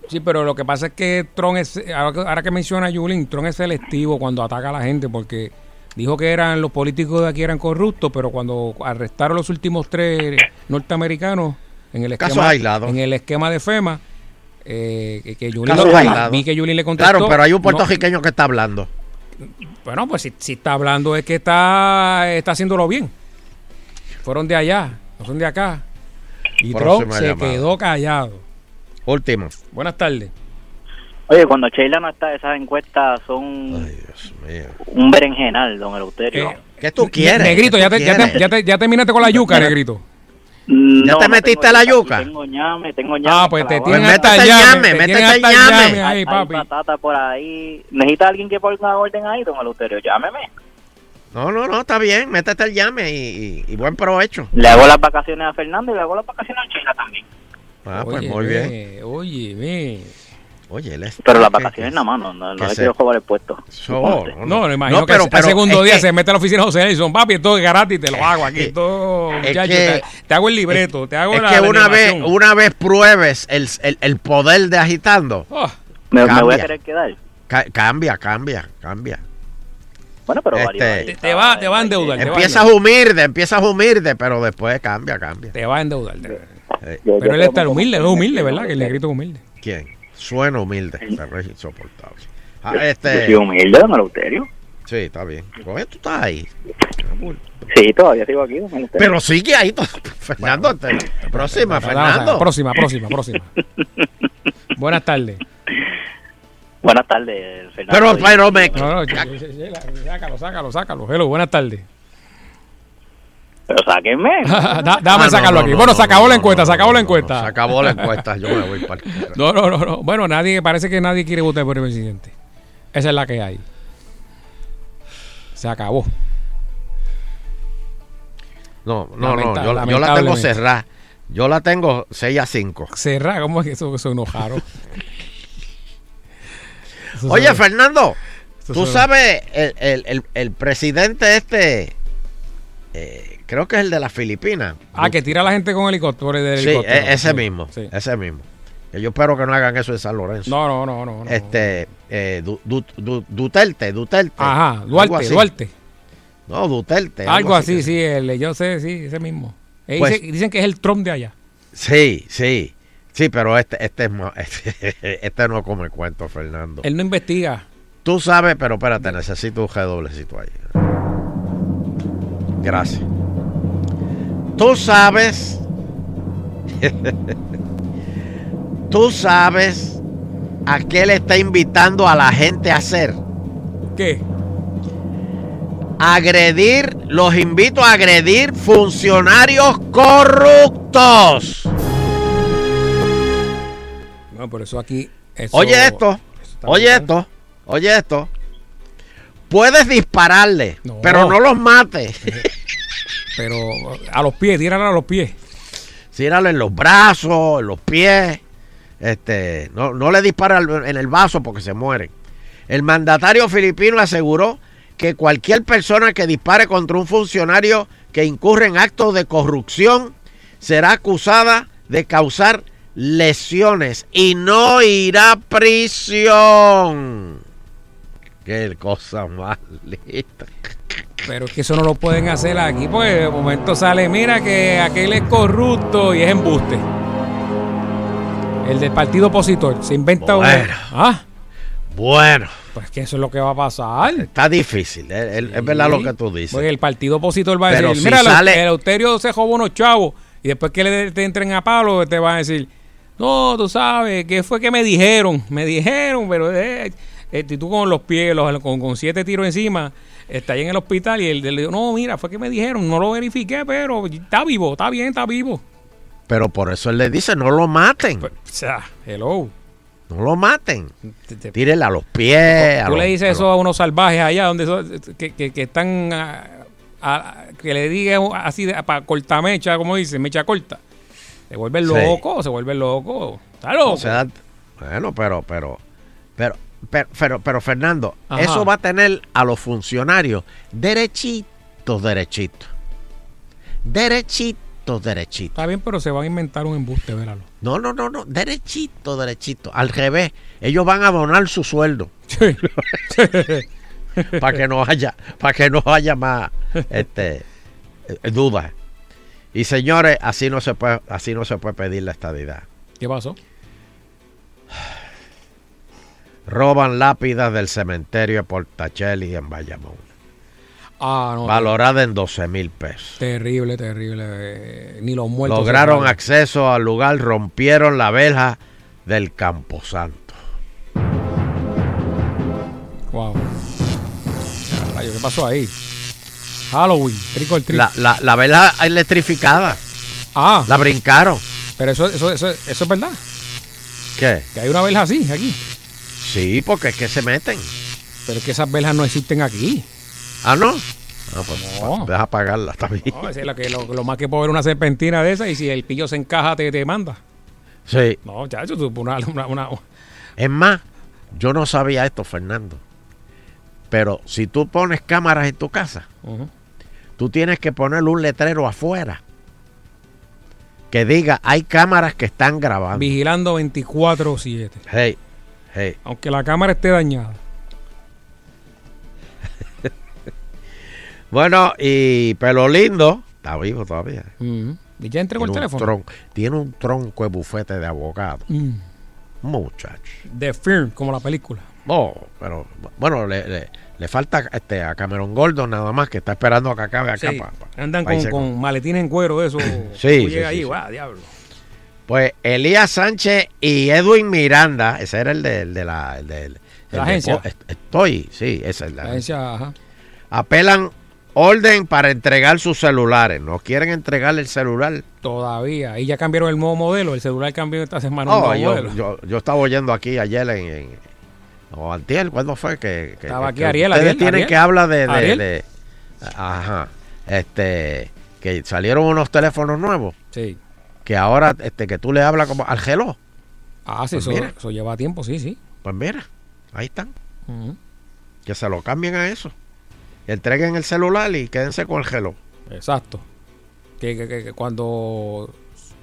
Sí, pero lo que pasa es que Trump es, ahora que, menciona a Yulín, Trump es selectivo cuando ataca a la gente porque dijo que eran los políticos de aquí eran corruptos, pero cuando arrestaron los últimos tres norteamericanos en el Casos esquema, aislados. en el esquema de FEMA, eh, que, que Casos lo- vi que le contestó. Claro, pero hay un no, puertorriqueño que está hablando. bueno, pues si, si está hablando es que está, está haciéndolo bien. Fueron de allá, no son de acá. Y Próxima Trump se llamada. quedó callado. Último. Buenas tardes. Oye, cuando Sheila no está, esas encuestas son un berenjenal, don Eleuterio. ¿Qué tú quieres? Negrito, ¿Qué ya tú te, ya, te, quieres? ya, te, ya terminaste con la yuca, Negrito. Mm, ¿Ya no, te no metiste tengo la yuca? Tengo ñame, tengo ñame. Ah, pues te clavado. tienen Pues hasta métete el te métete el llame ahí, Hay papi. patata por ahí. ¿Necesita alguien que ponga una orden ahí, don Eleuterio? Llámeme. No, no, no, está bien. Métete el llame y, y- y buen provecho. Le hago las vacaciones a Fernando y le hago las vacaciones a Sheila también. Ah, pues Oye, muy bien. Oye, ve. Oye, él es- Pero las ¿qué- vacaciones nada más, no, no, que no le se- quiero jugar el puesto. So- No, me imagino No, que pero- al pero segundo día que- se mete a la oficina de José Nelson, papi, esto es gratis, te lo hago aquí. Todo, es muchacho, que- te, te hago el libreto, te hago Es la que una vez, una vez pruebes el, el- el poder de agitando, Ah, Me, voy a querer quedar. ca- cambia, cambia, cambia. Bueno, pero Este, te, te va, te va a endeudar. Empiezas humilde, empiezas humilde, pero después cambia, cambia. Te va a endeudar. Eh, Yo- yo Pero él está que- humilde, es humilde, ¿verdad? Que el negrito es humilde. ¿Quién? Suena humilde, pero es insoportable. Ah, Yo este, soy humilde, don Eleuterio. sí, está bien. Coge, tú estás ahí. Sí, todavía sigo aquí, don Eleuterio. Pero sigue ahí. to- Fernando, te- próxima, Fernando. Próxima, próxima, próxima. Buenas tardes. Buenas tardes, Fernando. Pero, pero me... No, no, sácalo, sácalo, sácalo. Hello, buenas tardes. Pero sáquenme. Da- Dame Ah, no, sacarlo no, aquí. no, bueno, no, se acabó no, la encuesta, no, se acabó no, la no, encuesta. Se acabó la encuesta, yo me voy para el No, no, no, no. Bueno, nadie, parece que nadie quiere votar por el presidente. Esa es la que hay. Se acabó. No, no, no, yo, yo la tengo cerrada. Yo la tengo 6 a 5. Cerrar, ¿cómo es que eso, eso enojaron? Eso Oye, Fernando, tú sabes, el, el- el- el presidente este, eh, creo que es el de las Filipinas. Ah, que tira a la gente con helicóptero. del Sí, helicóptero. e- ese Sí, mismo, sí. ese mismo. Yo espero que no hagan eso en San Lorenzo. No, no, no, no. no. Este, eh, Du- Du- Du- Duterte, Duterte. Ajá, Duarte. Duarte. No, Duterte. Algo así, sí, el, yo sé, sí, ese mismo. Eh, Pues- dice- dicen que es el Trump de allá. Sí, sí. Sí, pero este, este, es más- este, este no come cuento, Fernando. Él no investiga. Tú sabes, pero espérate, necesito un redoblecito ahí. Gracias. Tú sabes. Tú sabes a qué le está invitando a la gente a hacer. ¿Qué? Agredir, los invito a agredir funcionarios corruptos. No, por eso aquí. eso- Oye esto, oye esto, oye esto. Puedes dispararle, No. pero no los mates. Pero a los pies, tírala a los pies. Tíralo en los brazos, en los pies. Este, no, no le dispara en el vaso porque se mueren. El mandatario filipino aseguró que cualquier persona que dispare contra un funcionario que incurre en actos de corrupción será acusada de causar lesiones y no irá a prisión. Qué cosa más. Pero es que eso no lo pueden hacer aquí, pues de momento sale, mira que aquel es corrupto y es embuste. El del partido opositor se inventa. Bueno. Ah, Bueno, pues que eso es lo que va a pasar. está difícil. Es, es- es verdad lo que tú dices. Porque el partido opositor va a Pero decir, si mira, el- sale- el Euterio se robó unos chavos y después que le te entren a palo te van a decir, no, tú sabes, ¿qué fue que me dijeron? Me dijeron, pero eh, eh, y tú con los pies, los- con, con siete tiros encima, está ahí en el hospital y él le dijo, no, mira, fue que me dijeron, no lo verifiqué, pero está vivo, está bien, está vivo. Pero por eso él le dice, no lo maten. O sea, hello. No lo maten. Tírenle a los pies. a Tú le dices a eso a unos salvajes allá donde que, que- que están ah, a- que le digan así para cortamecha, como dicen, mecha corta. Se vuelven Sí. locos, se vuelven locos. Está loco. O sea, bueno, pero, pero, pero, pero, pero, pero, Fernando, Ajá. eso va a tener a los funcionarios derechitos, derechitos. Derechitos, derechitos. Está bien, pero se van a inventar un embuste, véralo. No, no, no, no, derechito, derechito. Al revés, ellos van a donar su sueldo. para que no haya, para que no haya más este eh, dudas. Y señores, así no se puede, así no se puede pedir la estadidad. ¿Qué pasó? Roban lápidas del cementerio de Portacheli en Bayamón. Ah, no. valorada en 12 mil pesos. Terrible, terrible. eh, ni los muertos. Lograron acceso al lugar, rompieron la verja del Camposanto. Wow. ¿Qué pasó ahí? Halloween, trick or treat. La, la, la verja electrificada. Ah. La brincaron. Pero eso, eso, eso, eso es verdad. ¿Qué? Que hay una verja así, aquí. Sí, porque es que se meten. Pero es que esas verjas no existen aquí. Ah, ¿no? Ah, pues No. deja apagarla también. No, es lo, que, lo, lo más que puedo ver una serpentina de esa y si el pillo se encaja te, te manda. Sí. No, chacho, tú una, una, una- Es más, yo no sabía esto, Fernando. Pero si tú pones cámaras en tu casa, tú tienes que poner un letrero afuera que diga, hay cámaras que están grabando. vigilando 24-7. Hey, hey. Aunque la cámara esté dañada. Bueno, y Pelo Lindo está vivo todavía. Y ya entregó el Tiene un, teléfono. tiene un tronco de bufete de abogado. Mm. Muchacho. The Firm, como la película. Oh, pero bueno, le, le- le falta este, a Cameron Gordon nada más que está esperando a que acabe acá. Sí, pa- pa- Andan pa con, con maletines en cuero, eso. Sí, sí, llegas sí, ahí, guau, diablo. Pues Elías Sánchez y Edwin Miranda, ese era el de, el de la, el de- el La agencia. Estoy, sí, esa es la, La agencia, ajá. Apelan orden para entregar sus celulares. No quieren entregar el celular. Todavía. Y ya cambiaron el nuevo modelo. El celular cambió esta semana. un Oh, yo, modelo. yo, yo estaba oyendo aquí ayer en, en- o antier, ¿cuándo fue que, que- Estaba que- aquí Ariel, ustedes Ariel, tienen Ariel. que hablar de, de- de- ajá, este, que salieron unos teléfonos nuevos. Sí. Que ahora, este, que tú le hablas como al geló. Ah, sí, Pues eso, eso lleva tiempo, sí, sí. Pues mira, ahí están. Que se lo cambien a eso. Entreguen el celular y quédense con el geló. Exacto. Que, que- cuando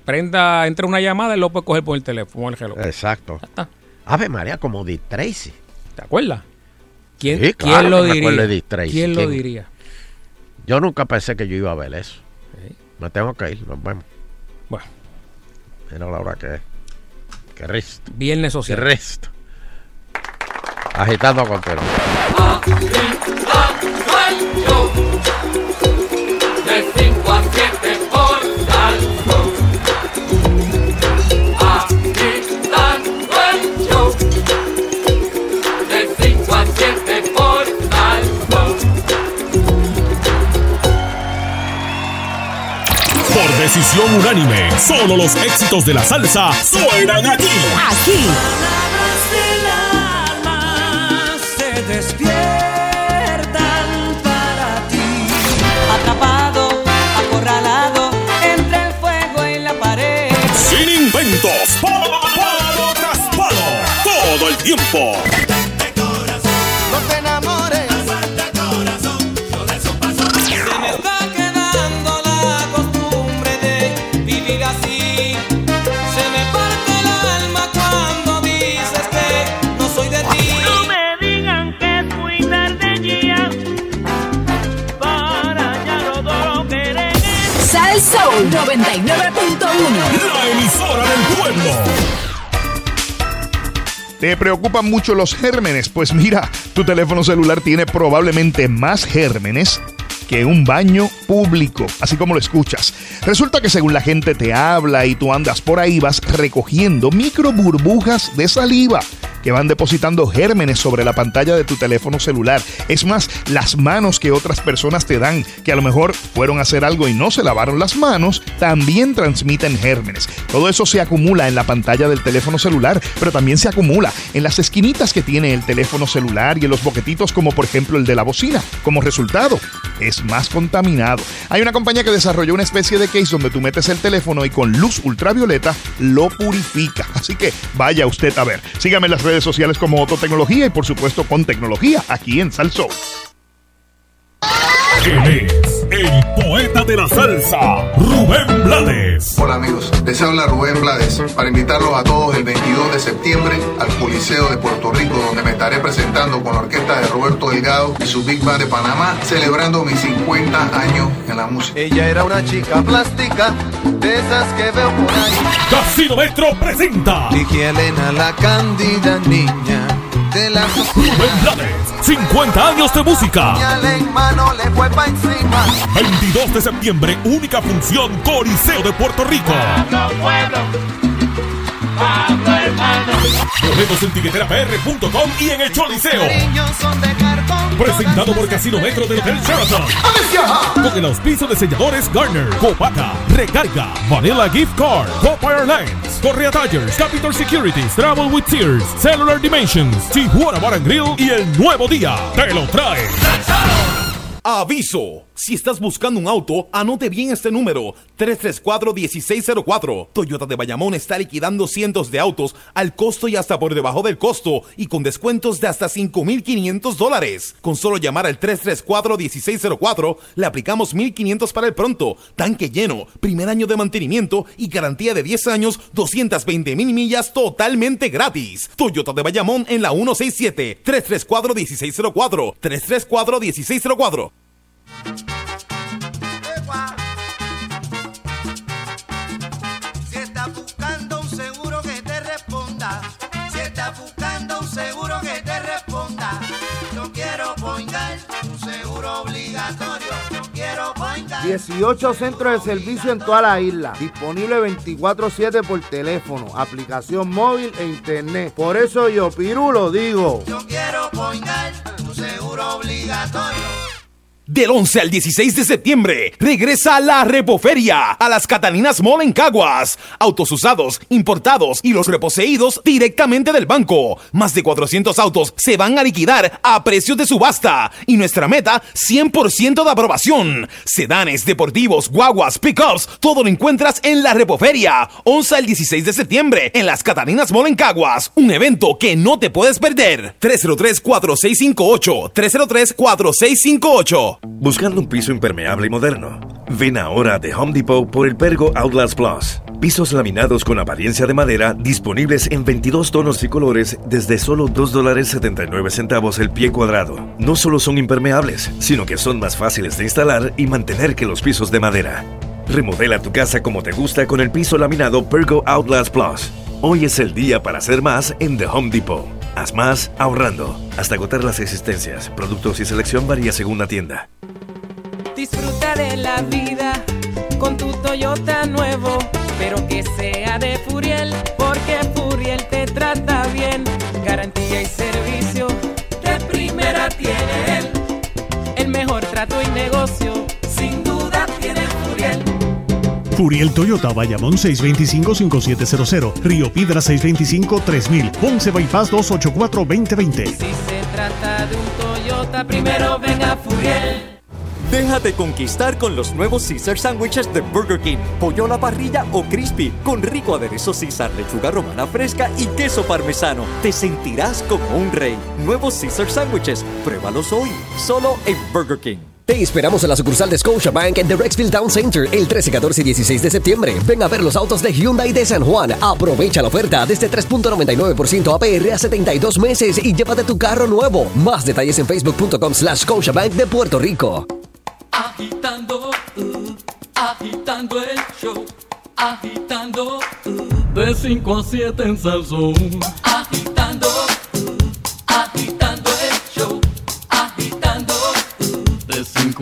prenda, entre una llamada, él lo puede coger por el teléfono, el reloj. Exacto. está. Ave María, como Dick Tracy. ¿Te acuerdas? ¿Quién, Sí, quién lo diría? de Tracy. ¿Quién lo diría? Yo nunca pensé que yo iba a ver eso. Me tengo que ir, nos vemos. Bueno. Mira la hora que es. Que resto. Viernes Que social. resto. Agitando con tero. De 5 a 7 por decisión unánime, solo los éxitos de la salsa suenan aquí. Aquí. se despiertan para ti. Atrapado, acorralado entre el fuego y la pared. Sin inventos, palo tras palo, todo el tiempo. Sal Soul 99.1. La emisora del pueblo. ¿Te preocupan mucho los gérmenes? Pues mira, tu teléfono celular tiene probablemente más gérmenes que un baño público, así como lo escuchas. Resulta que según la gente te habla y tú andas por ahí vas recogiendo micro burbujas de saliva que van depositando gérmenes sobre la pantalla de tu teléfono celular. Es más, las manos que otras personas te dan, que a lo mejor fueron a hacer algo y no se lavaron las manos, también transmiten gérmenes. Todo eso se acumula en la pantalla del teléfono celular, pero también se acumula en las esquinitas que tiene el teléfono celular y en los boquetitos como por ejemplo el de la bocina. Como resultado, es más contaminado. Hay una compañía que desarrolló una especie de case donde tú metes el teléfono y con luz ultravioleta lo purifica. Así que vaya usted a ver. Sígame en las redes sociales como Ototecnología y por supuesto con tecnología aquí en Salsó. El poeta de la salsa, Rubén Blades. Hola amigos, les habla Rubén Blades para invitarlos a todos el 22 de septiembre al Coliseo de Puerto Rico donde me estaré presentando con la orquesta de Roberto Delgado y su Big Band de Panamá celebrando mis 50 años en la música. Ella era una chica plástica, de esas que veo por ahí. Casino Metro presenta Vicky Elena, la cándida niña de la Rubén Blades, 50 años de música. en mano le fue pa' encima. 22 de septiembre, única función Coliseo de Puerto Rico. Boletos en tiqueterapr.com y en el Choliseo. Presentado por Casino Metro del Hotel Sheraton. Con el auspicio de selladores Garner, Copaca, Recarga, Vanilla Gift Card, Copa Airlines, Correa Tires, Capital Securities, Travel with Tears, Cellular Dimensions, Tijuana Bar and Grill y el nuevo día. Te lo trae. Aviso. Si estás buscando un auto, anote bien este número, 334-1604. Toyota de Bayamón está liquidando cientos de autos al costo y hasta por debajo del costo y con descuentos de hasta 5.500 dólares. Con solo llamar al 334-1604, le aplicamos 1.500 para el pronto, tanque lleno, primer año de mantenimiento y garantía de 10 años, 220 mil millas totalmente gratis. Toyota de Bayamón en la 167, 334-1604, 334-1604. 18 centros de servicio en toda la isla. Disponible 24-7 por teléfono, aplicación móvil e internet. Por eso yo, Pirulo, digo. Yo quiero poingar un seguro obligatorio. Del 11 al 16 de septiembre, regresa la Repoferia a las Catalinas Mall Caguas. Autos usados, importados y los reposeídos directamente del banco. Más de 400 autos se van a liquidar a precios de subasta. Y nuestra meta, 100% de aprobación. Sedanes, deportivos, guaguas, pickups, todo lo encuentras en la Repoferia. 11 al 16 de septiembre, en las Catalinas Mall Caguas. Un evento que no te puedes perder. 303-4658. 303-4658. Buscando un piso impermeable y moderno. Ven ahora a The Home Depot por el Pergo Outlast Plus. Pisos laminados con apariencia de madera disponibles en 22 tonos y colores desde solo $2.79 el pie cuadrado. No solo son impermeables, sino que son más fáciles de instalar y mantener que los pisos de madera. Remodela tu casa como te gusta con el piso laminado Pergo Outlast Plus. Hoy es el día para hacer más en The Home Depot. Haz más ahorrando. Hasta agotar las existencias. Productos y selección varía según la tienda. Disfruta de la vida con tu Toyota nuevo, pero que sea de Furiel, porque Furiel te trata bien. Garantía y servicio de primera tiene él. El mejor trato y negocio, Furiel Toyota, Bayamón 625-5700, Río Piedra 625-3000, Ponce Bypass 284-2020. Si se trata de un Toyota, primero venga Furiel. Déjate conquistar con los nuevos Caesar Sandwiches de Burger King. Pollo a la parrilla o crispy, con rico aderezo Caesar, lechuga romana fresca y queso parmesano. Te sentirás como un rey. Nuevos Caesar Sandwiches. Pruébalos hoy, solo en Burger King. Te esperamos en la sucursal de Scotiabank en The Rexville Town Center el 13, 14 y 16 de septiembre. Ven a ver los autos de Hyundai de San Juan. Aprovecha la oferta desde 3.99% APR a 72 meses y llévate tu carro nuevo. Más detalles en facebook.com slash Scotiabank de Puerto Rico. Agitando, uh, agitando el show, agitando, uh, de 5 a 7 en Salsón. Agitando, uh, agitando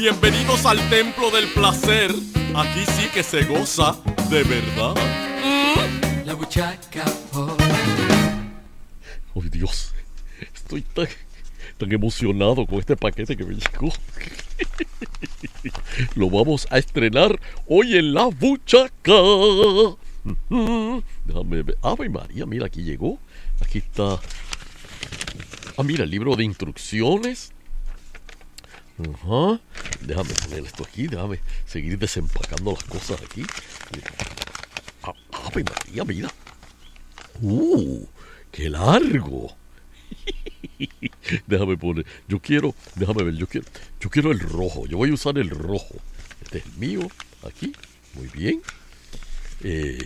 Bienvenidos al templo del placer. Aquí sí que se goza de verdad. La buchaca. ¡Ay, Dios! Estoy tan, tan emocionado con este paquete que me llegó. Lo vamos a estrenar hoy en la buchaca. Déjame ver. Ave María, mira, aquí llegó. Aquí está. Ah, mira, el libro de instrucciones. Ajá. Déjame poner esto aquí, déjame seguir desempacando las cosas aquí. Ah, Ave María, mira. ¡Uh! ¡Qué largo! déjame poner. Yo quiero, déjame ver, yo quiero, yo quiero el rojo. Yo voy a usar el rojo. Este es el mío, aquí. Muy bien. Eh,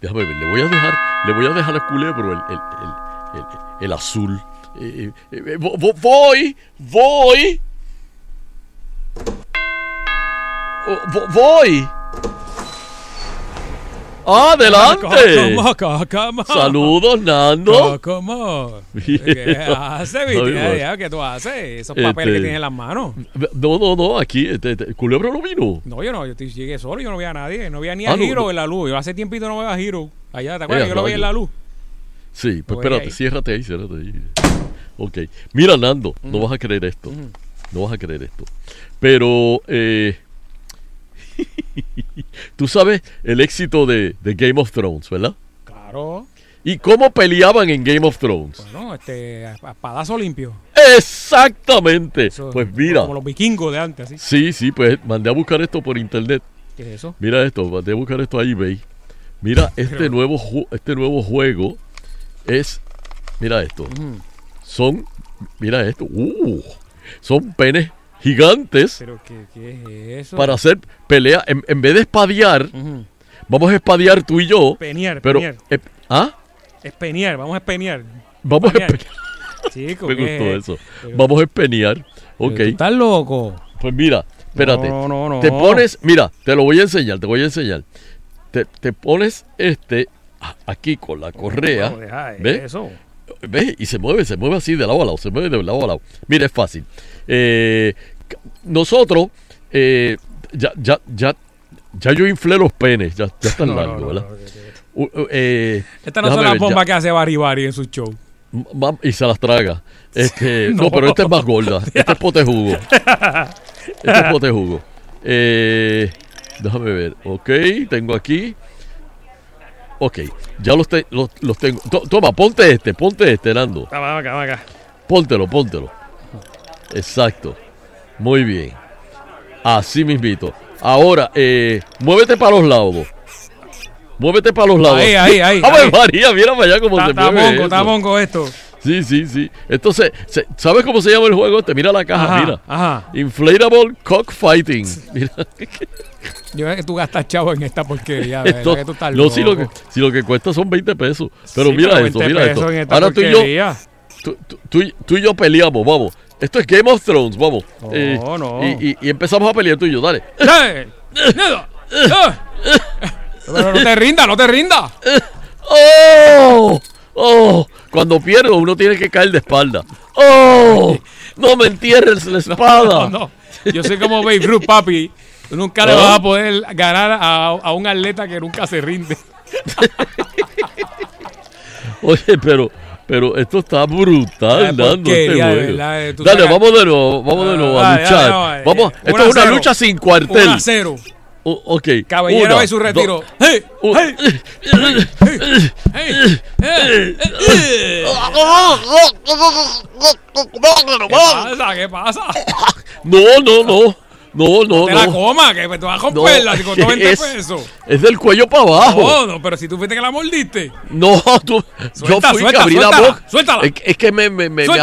déjame ver, le voy a dejar, le voy a dejar a Culebro el, el, el, azul. Eh, eh, eh, vo- vo- voy, voy. Oh, vo- voy. ¡Adelante! ¿Cómo, cómo? Saludos, Nando. ¿Cómo? ¿Qué haces. Ya, ¿Qué tú haces? Esos Este- papeles que tienes en las manos. No, no, no, aquí, este, este, Culebro no vino. No, yo no, yo llegué solo, yo no veía a nadie, no veía ni a Ah, no. en la luz. Yo hace tiempito no veo a Hiro. Allá, ¿te acuerdas? Eh, yo lo veía en la luz. Sí, pues Voy espérate, ahí. ciérrate ahí, ciérrate ahí. Ok. Mira, Nando, no vas a creer esto. No vas a creer esto. Pero, eh, tú sabes el éxito de, de Game of Thrones, ¿verdad? Claro. ¿Y cómo peleaban en Game of Thrones? Bueno, este, a- padazo limpio. Exactamente. Eso, pues mira. Como los vikingos de antes, así. Sí, sí, pues mandé a buscar esto por internet. ¿Qué es eso? Mira esto, mandé a buscar esto a eBay. Mira, este Pero- nuevo, este nuevo juego es. Mira esto. Son. Mira esto. Uh, son penes gigantes Pero, ¿qué, qué es eso? para hacer pelea. En, en vez de espadear, vamos a espadear tú y yo. Penear, pero, penear. eh, ¿Ah? Espenear, vamos a espenear. Vamos a Penear. espenear. Chico, Me ¿qué gustó es? eso. Pero- Vamos a espenear. Ok. estás loco. Pues mira, espérate. No, no, no. Te pones, mira, te lo voy a enseñar, te voy a enseñar. Te, te pones este aquí con la correa. No, deja ¿ves? eso. ¿Ves? Y se mueve, se mueve así de lado a lado, se mueve de lado a lado. Mira, es fácil. Eh, nosotros, eh, ya, ya, ya, ya yo inflé los penes, ya, ya están No, no, largos, no, ¿verdad? U- u- eh, Estas no son las bombas que hace Bari Bari en su show. Y se las traga. Este, no. No. pero esta es más gorda. Este es pote jugo. Este es pote jugo. Eh, déjame ver. Ok, tengo aquí. Ok, ya los, te- los, los tengo. To- toma, ponte este, ponte este, Nando. Acá, vamos acá. Póntelo, póntelo. Exacto. Muy bien. Así mismito. Ahora, eh, muévete para los lados. Muévete para los lados. Ahí, ahí, ahí, ¡Ave. María! Mira para allá cómo Está se está mueve mongo, eso. está mongo esto. Sí, sí, sí. Entonces, ¿sabes cómo se llama el juego este? Mira la caja, Ajá, mira. ajá. Inflatable Cockfighting. Mira. Yo veo que tú gastas chavo en esta porquería. Esto- que tú estás no, si lo, que, si lo que cuesta son 20 pesos. Pero Sí, mira pero 20 mira esto. Ahora tú y yo, tú, tú- tú y yo peleamos, vamos. Esto es Game of Thrones, vamos. Eh, No, no. Y, y- y empezamos a pelear tú y yo, dale. ¡Nada! ¡Eh! Pero no te rinda, no te rinda. ¡Oh! ¡Oh! Cuando pierdo, uno tiene que caer de espalda. ¡Oh! No me entierres la espada. No, no. Yo soy como Babe Ruth, papi. Tú nunca le ¿Ah? vas a poder ganar a, a un atleta que nunca se rinde. Oye, pero, pero esto está brutal, Nando, este juego. eh, Dale, sacas- vamos de nuevo, vamos de nuevo a luchar. dale, eh, vamos, esto es una cero. lucha sin cuartel. Cero. O- ok. Caballero Una, y su retiro. ¡Eh! ¿Qué pasa? ¿Qué pasa? No, no, no. No, no, te la no. coma, que te vas a No, romperla si costó 20 es, pesos. es del cuello para abajo. No, no, pero si tú fuiste que la mordiste. No, tú. Suelta, yo fui suelta, que abrí la suéltala, boca. suéltala. Es, es que me, me, me, me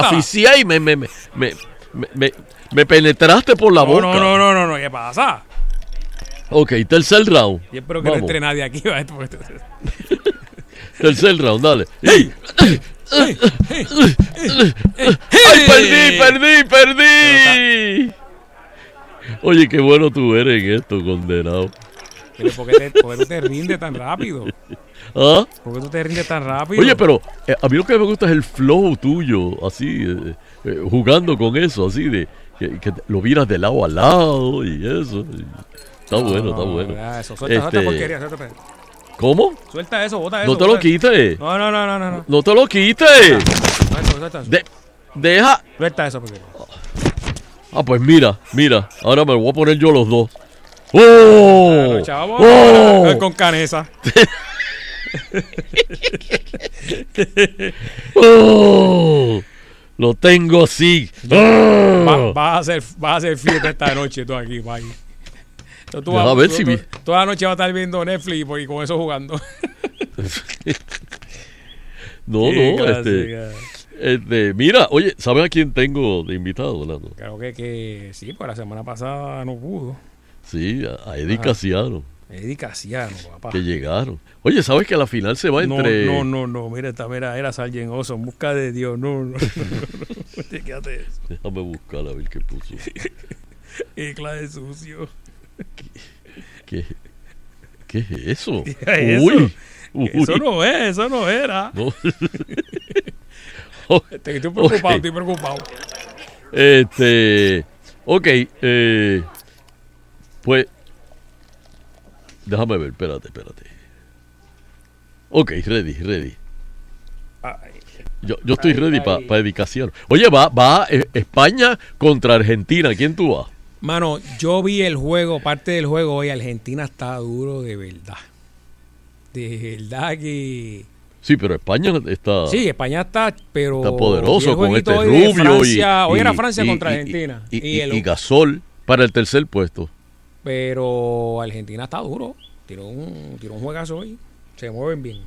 y me, me, me, penetraste por la No, boca. no, no, no, no, no, ¿qué pasa? Ok, tercer round. Yo espero que no Vamos. entre nadie aquí. ¿vale? Tercer round, dale. ¡Ey! ¡Ay, perdí, perdí, perdí! Oye, qué bueno tú eres en esto, condenado. Pero ¿por qué, te, por qué tú te rindes tan rápido? ¿Ah? ¿Por qué tú te rindes tan rápido? Oye, pero eh, a mí lo que me gusta es el flow tuyo, así, eh, eh, jugando con eso, así de que, que lo miras de lado a lado y eso. y está bueno, está No, bueno. ya, Eso, suelta, Este, porquería, suelta. ¿Cómo? Suelta eso, bota eso. No te lo quites. No, no, no, no, no. no. No te lo quites. Suelta, suelta eso. De- deja. Suelta eso, porque. Ah, pues mira, mira. Ahora me voy a poner yo los dos. ¡Oh! Claro, chavo, ¡Oh! con canesa. ¡Oh! Lo tengo así. ¡Oh! Va- Vas a hacer, vas a hacer fiesta esta noche tú aquí, Mike. Entonces, tú Deja vas- ver tú- si tú- vi- Toda la noche vas a estar viendo Netflix y con eso jugando. No, Qué no, clásica. este, mira, oye, ¿sabes a quién tengo de invitado, Orlando? Creo que, que sí, pues la semana pasada no pudo. Sí, a, a Eddie Ajá. Casiano, Eddie Casiano, papá. que llegaron. Oye, ¿sabes que la final se va No, entre... no, no, no, mira, esta, mira, era Sargent Oso, en busca de Dios, no, no, no, no, no, ¿qué hace eso? Déjame buscar a ver qué puso. Qué clase de sucio. ¿Qué, qué es eso? ¿Qué es Uy, eso? uy. Eso no es, eso no era. No. Estoy estoy preocupado, estoy preocupado. Este, ok, eh, pues, déjame ver, espérate, espérate. Ok, ready, ready. Yo, yo estoy ready para dedicación. Oye, va, va eh, España contra Argentina. ¿Quién tú vas? Mano, yo vi el juego, parte del juego hoy, Argentina está duro de verdad. De verdad que... Sí, pero España está, Sí, España está, pero... está poderoso con este hoy rubio Francia, y, Hoy era Francia y- contra y- Argentina. El- y Gasol para el tercer puesto. Pero Argentina está duro. Tiró un, tiró un juegazo hoy. Se mueven bien.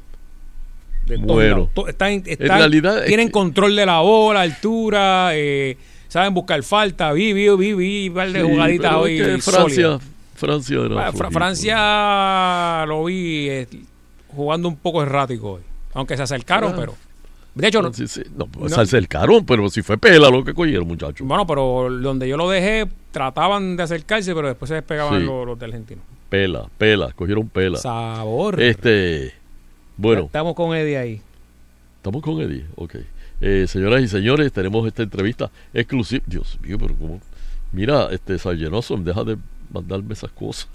De Bueno. To- están- En están- realidad tienen control de la bola, altura, eh, saben buscar falta. Vi, vi, vi, vi un par de Sí, jugaditas hoy. es que sólidas. Francia, Francia era Fra-. Francia lo vi eh, jugando un poco errático hoy. Aunque se acercaron, Ah. pero. De hecho, no, Sí, sí, no, pues no- se acercaron, pero si fue pela lo que cogieron, muchachos. bueno, pero donde yo lo dejé, trataban de acercarse, pero después se despegaban Sí. los, los de Argentina. Pela, pela, cogieron pela. Sabor. Este, bueno, Estamos con Eddie ahí. estamos con Eddie, ok. Eh, señoras y señores, tenemos esta entrevista exclusiva. Dios mío, pero como... Mira, este, Sargenoso, deja de mandarme esas cosas.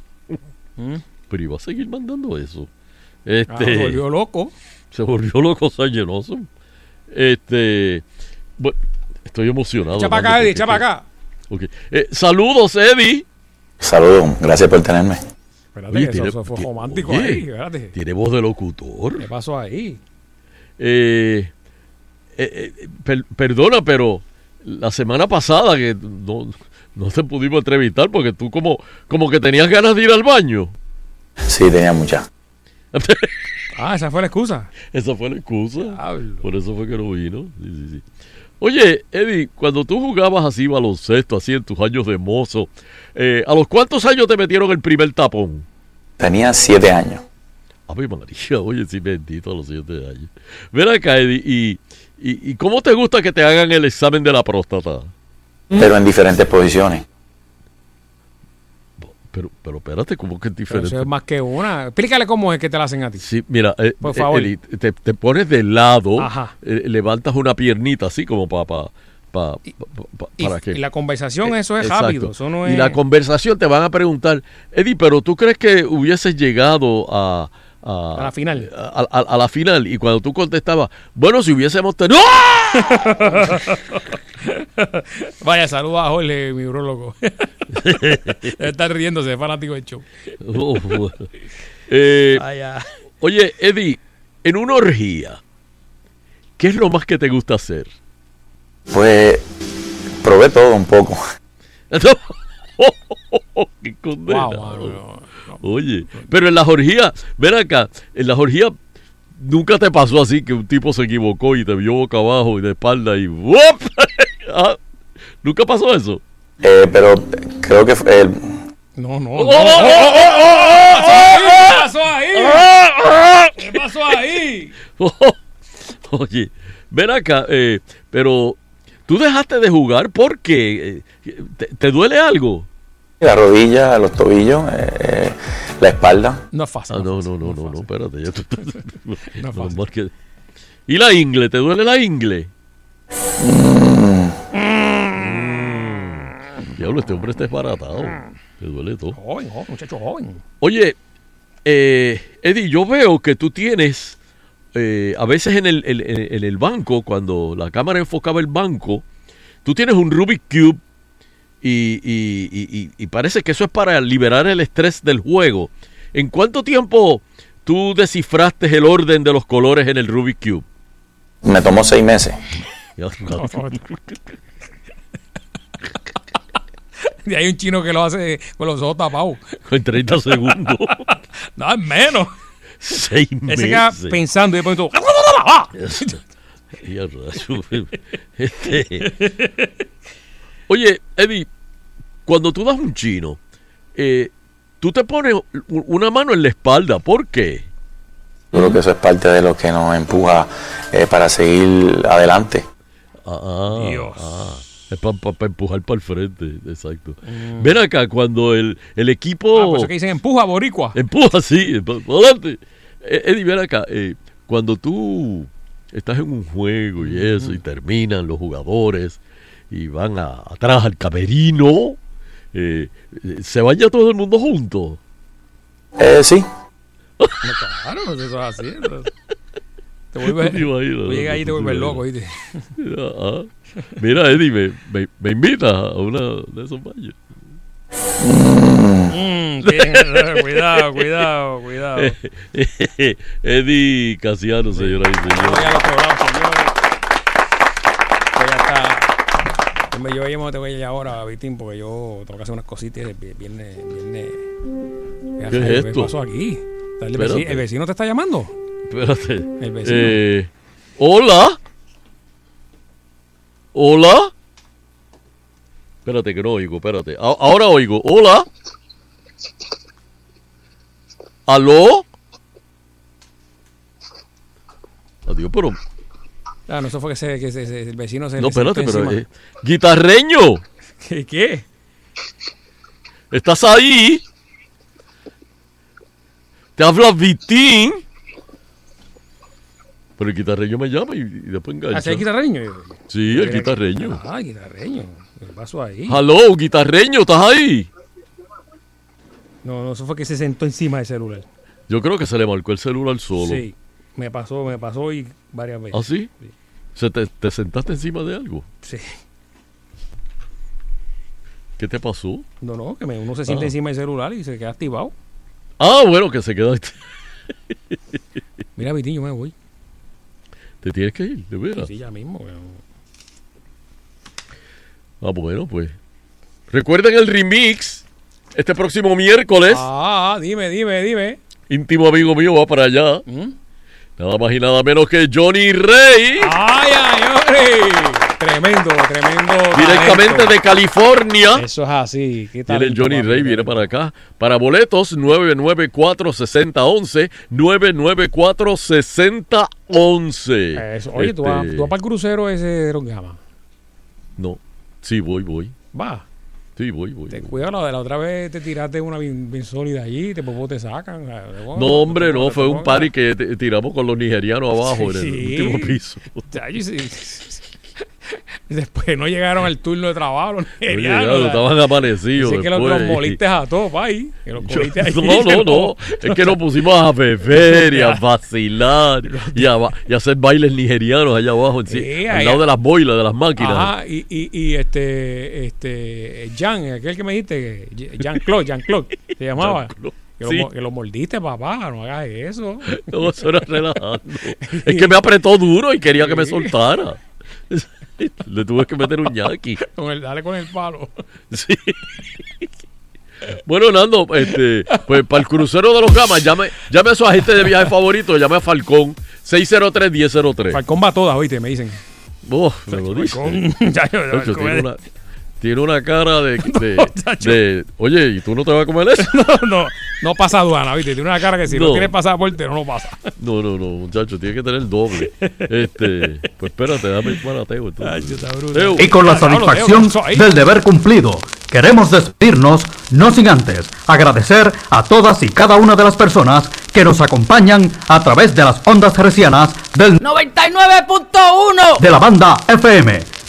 ¿Mm? Pero iba a seguir mandando eso. Ah, Este, se volvió loco. Se volvió loco Sargenoso. Este, bueno, estoy emocionado. Echa para acá, Eddie, echa para acá. Eh, saludos, Eddie. Saludos, gracias por tenerme. Espérate, Oye, que tiene- eso, fue romántico oye, ahí. Espérate. Tiene voz de locutor. ¿Qué pasó ahí? Eh, eh, eh, per- perdona, pero la semana pasada que no, no te pudimos entrevistar porque tú como, como que tenías ganas de ir al baño. Sí, tenía mucha. Ah, esa fue la excusa. Esa fue la excusa. Diablo. Por eso fue que no vino. Sí, sí, sí. Oye, Eddie, cuando tú jugabas así baloncesto, así en tus años de mozo, eh, ¿a los cuántos años te metieron el primer tapón? Tenía siete años. Ave María, oye, sí, bendito a los siete años. Ven acá, Eddie, y, y, y cómo te gusta que te hagan el examen de la próstata? Pero en diferentes posiciones. Pero, pero espérate, ¿cómo que es Pero diferente? eso es más que una. Explícale cómo es que te la hacen a ti. Sí, mira, eh, Por eh, favor. Te, te pones de lado, Ajá. eh, levantas una piernita así como para pa, pa- pa- Y, para que... y la conversación, Eh, eso es exacto. rápido. Eso no Y es. la conversación te van a preguntar, Eddie, pero tú crees que hubieses llegado a... A, A la final. A, a- a la final. Y cuando tú contestabas, bueno, si hubiésemos tenido... Vaya, saluda a Jorge, mi urologo. Estar riéndose, fanático del show. Oh, bueno. Eh, Vaya. Oye, Eddie, en una orgía, ¿qué es lo más que te gusta hacer? Pues probé todo un poco. ¡Qué condena! Wow, wow, no, Oye, pero en las orgías, ven acá, en las orgías nunca te pasó así que un tipo se equivocó y te vio boca abajo y de espalda y ¡wup! Ah, ¿Nunca pasó eso? Eh, pero creo que fue el- No, no. ¡Oh, no. oh, oh, ¿Qué pasó ahí? ¿Qué pasó ahí? Oye, ven acá, eh, pero tú dejaste de jugar porque ¿te, te duele algo? la rodilla, los tobillos. eh, la espalda. No es fácil. Ah, no, no, no, no, no, espérate. Ya tú, no, No es fácil. que- ¿Y la ingle? ¿Te duele la ingle? Mm. Diablo, este hombre está desbaratado. Le duele todo. Joven, joven, muchacho joven. Oye, eh, Eddie, yo veo que tú tienes, eh, a veces en el, en- en- en el banco, cuando la cámara enfocaba el banco, tú tienes un Rubik Cube y, y- y- y- y parece que eso es para liberar el estrés del juego. ¿En cuánto tiempo tú descifraste el orden de los colores en el Rubik Cube? Me tomó seis meses. Y hay un chino que lo hace con los ojos tapados. En 30 segundos. no, es menos. Seis Ese queda meses. pensando y después tú. Y a rayo, este, Oye, Eddie, cuando tú das un chino, eh, tú te pones una mano en la espalda. ¿Por qué? Yo creo que eso es parte de lo que nos empuja eh, para seguir adelante. Ah, Dios. ah, es para empujar para el frente, exacto. Ven acá, cuando el, el equipo... Ah, por eso que dicen empuja, boricua. Empuja, sí, adelante. Eh, Eddie, ven acá, eh, cuando tú estás en un juego y eso, y terminan los jugadores y van a- atrás al camerino, eh, ¿se vaya todo el mundo junto? Eh, sí. No, claro, no, eso es así. no. Te vuelves. No imaginas, llegas ahí y te no te vuelves loco, ¿viste? Ah, ah. Mira, Eddie, me, me, me invita a una de esos baños. Mm, cuidado, cuidado, cuidado. Eddie Casiano, señoras y señores. Hombre, Yo mismo te voy a ir ahora, Vitín, porque yo tengo que hacer unas cositas. el vi- Viernes. viernes ¿Qué es esto? ¿Qué pasó aquí? ¿El vecino, el vecino te está llamando? Espérate. El vecino. Eh, Hola. Hola. Espérate que no oigo, espérate. A- ahora oigo. Hola. ¿Aló? Adiós, pero... Ah, no, eso fue que, se, que se- se- el vecino se No, espérate, pero... eh, guitarreño. ¿Qué? ¿Qué? ¿Estás ahí? Te habla Vitín. Pero el guitarreño me llama y, y después engancha. ¿Ah, sí hay guitarreño? Sí, el guitarreño. Ah, guitarreño. ¿Qué pasó ahí? Aló, guitarreño, ¿estás ahí? No, no, eso fue que se sentó encima del celular. Yo creo que se le marcó el celular solo. Sí, me pasó, me pasó y varias veces. ¿Ah, sí? ¿Se te, te sentaste encima de algo? Sí. ¿Qué te pasó? No, no, que me- uno se siente Ah. encima del celular y se queda activado. Ah, bueno, que se quedó. Mira, Vitín, yo me voy. Te tienes que ir, de veras. Sí, ya mismo. weón. Ah, bueno, pues. Recuerden el remix este próximo miércoles. Ah, ah, dime, dime, dime. Íntimo amigo mío va para allá. ¿Mm? Nada más y nada menos que Johnny Rey. ¡Ay, ay, ay! Tremendo, tremendo. Directamente de California. Eso es así. ¿Qué Viene talento, Johnny Rey, viene para acá. Para boletos, 994-6011. 994-6011. Eso. Oye, ¿tú, vas, Este, tú vas para el crucero ese de Ron Gama. No. Sí, voy, voy. Va. Sí, voy, voy. Te cuidado, la, la otra vez te tiraste una bien, bien sólida allí, te poco te sacan. No, hombre, no. Fue un party que tiramos con los nigerianos abajo en el Sí. último piso. Sí. Después no llegaron al turno de trabajo llegaron, estaban amanecidos. Dice que los, los moliste a todos. Que los Yo- no, no, no. Es que nos pusimos a beber y a vacilar y a, y a hacer bailes nigerianos allá abajo, en al allá. lado de las boilas, de las máquinas. Ajá, y, y, y este, este, Jan, aquel que me dijiste, Jean Claude, Jean Claude, se llamaba. Jean-Claude, Que, lo, sí. que lo mordiste, papá, no hagas eso. No, eso era relajando. Es que me apretó duro y quería que me soltara. Le tuve que meter un el, dale con el palo. Sí. Bueno, Nando, este, pues para el crucero de los gamas, llame, llame a su agente de viaje favorito, llame a Falcón 603-1003. Falcón va todas, oíste, me dicen. Oh, me lo dice. Falcón, ya, Ocho, Falcón es- una, tiene una cara de, de, de- Oye, ¿y tú no te vas a comer eso? no, no, no pasa aduana, ¿viste? Tiene una cara que si no, No. quieres pasar por no lo pasa. No, no, no, muchacho, tiene que tener doble. Este, pues espérate, dame el. Teo. Y con la satisfacción del deber cumplido, queremos despedirnos, no sin antes agradecer a todas y cada una de las personas que nos acompañan a través de las ondas hercianas del 99.1 de la banda FM.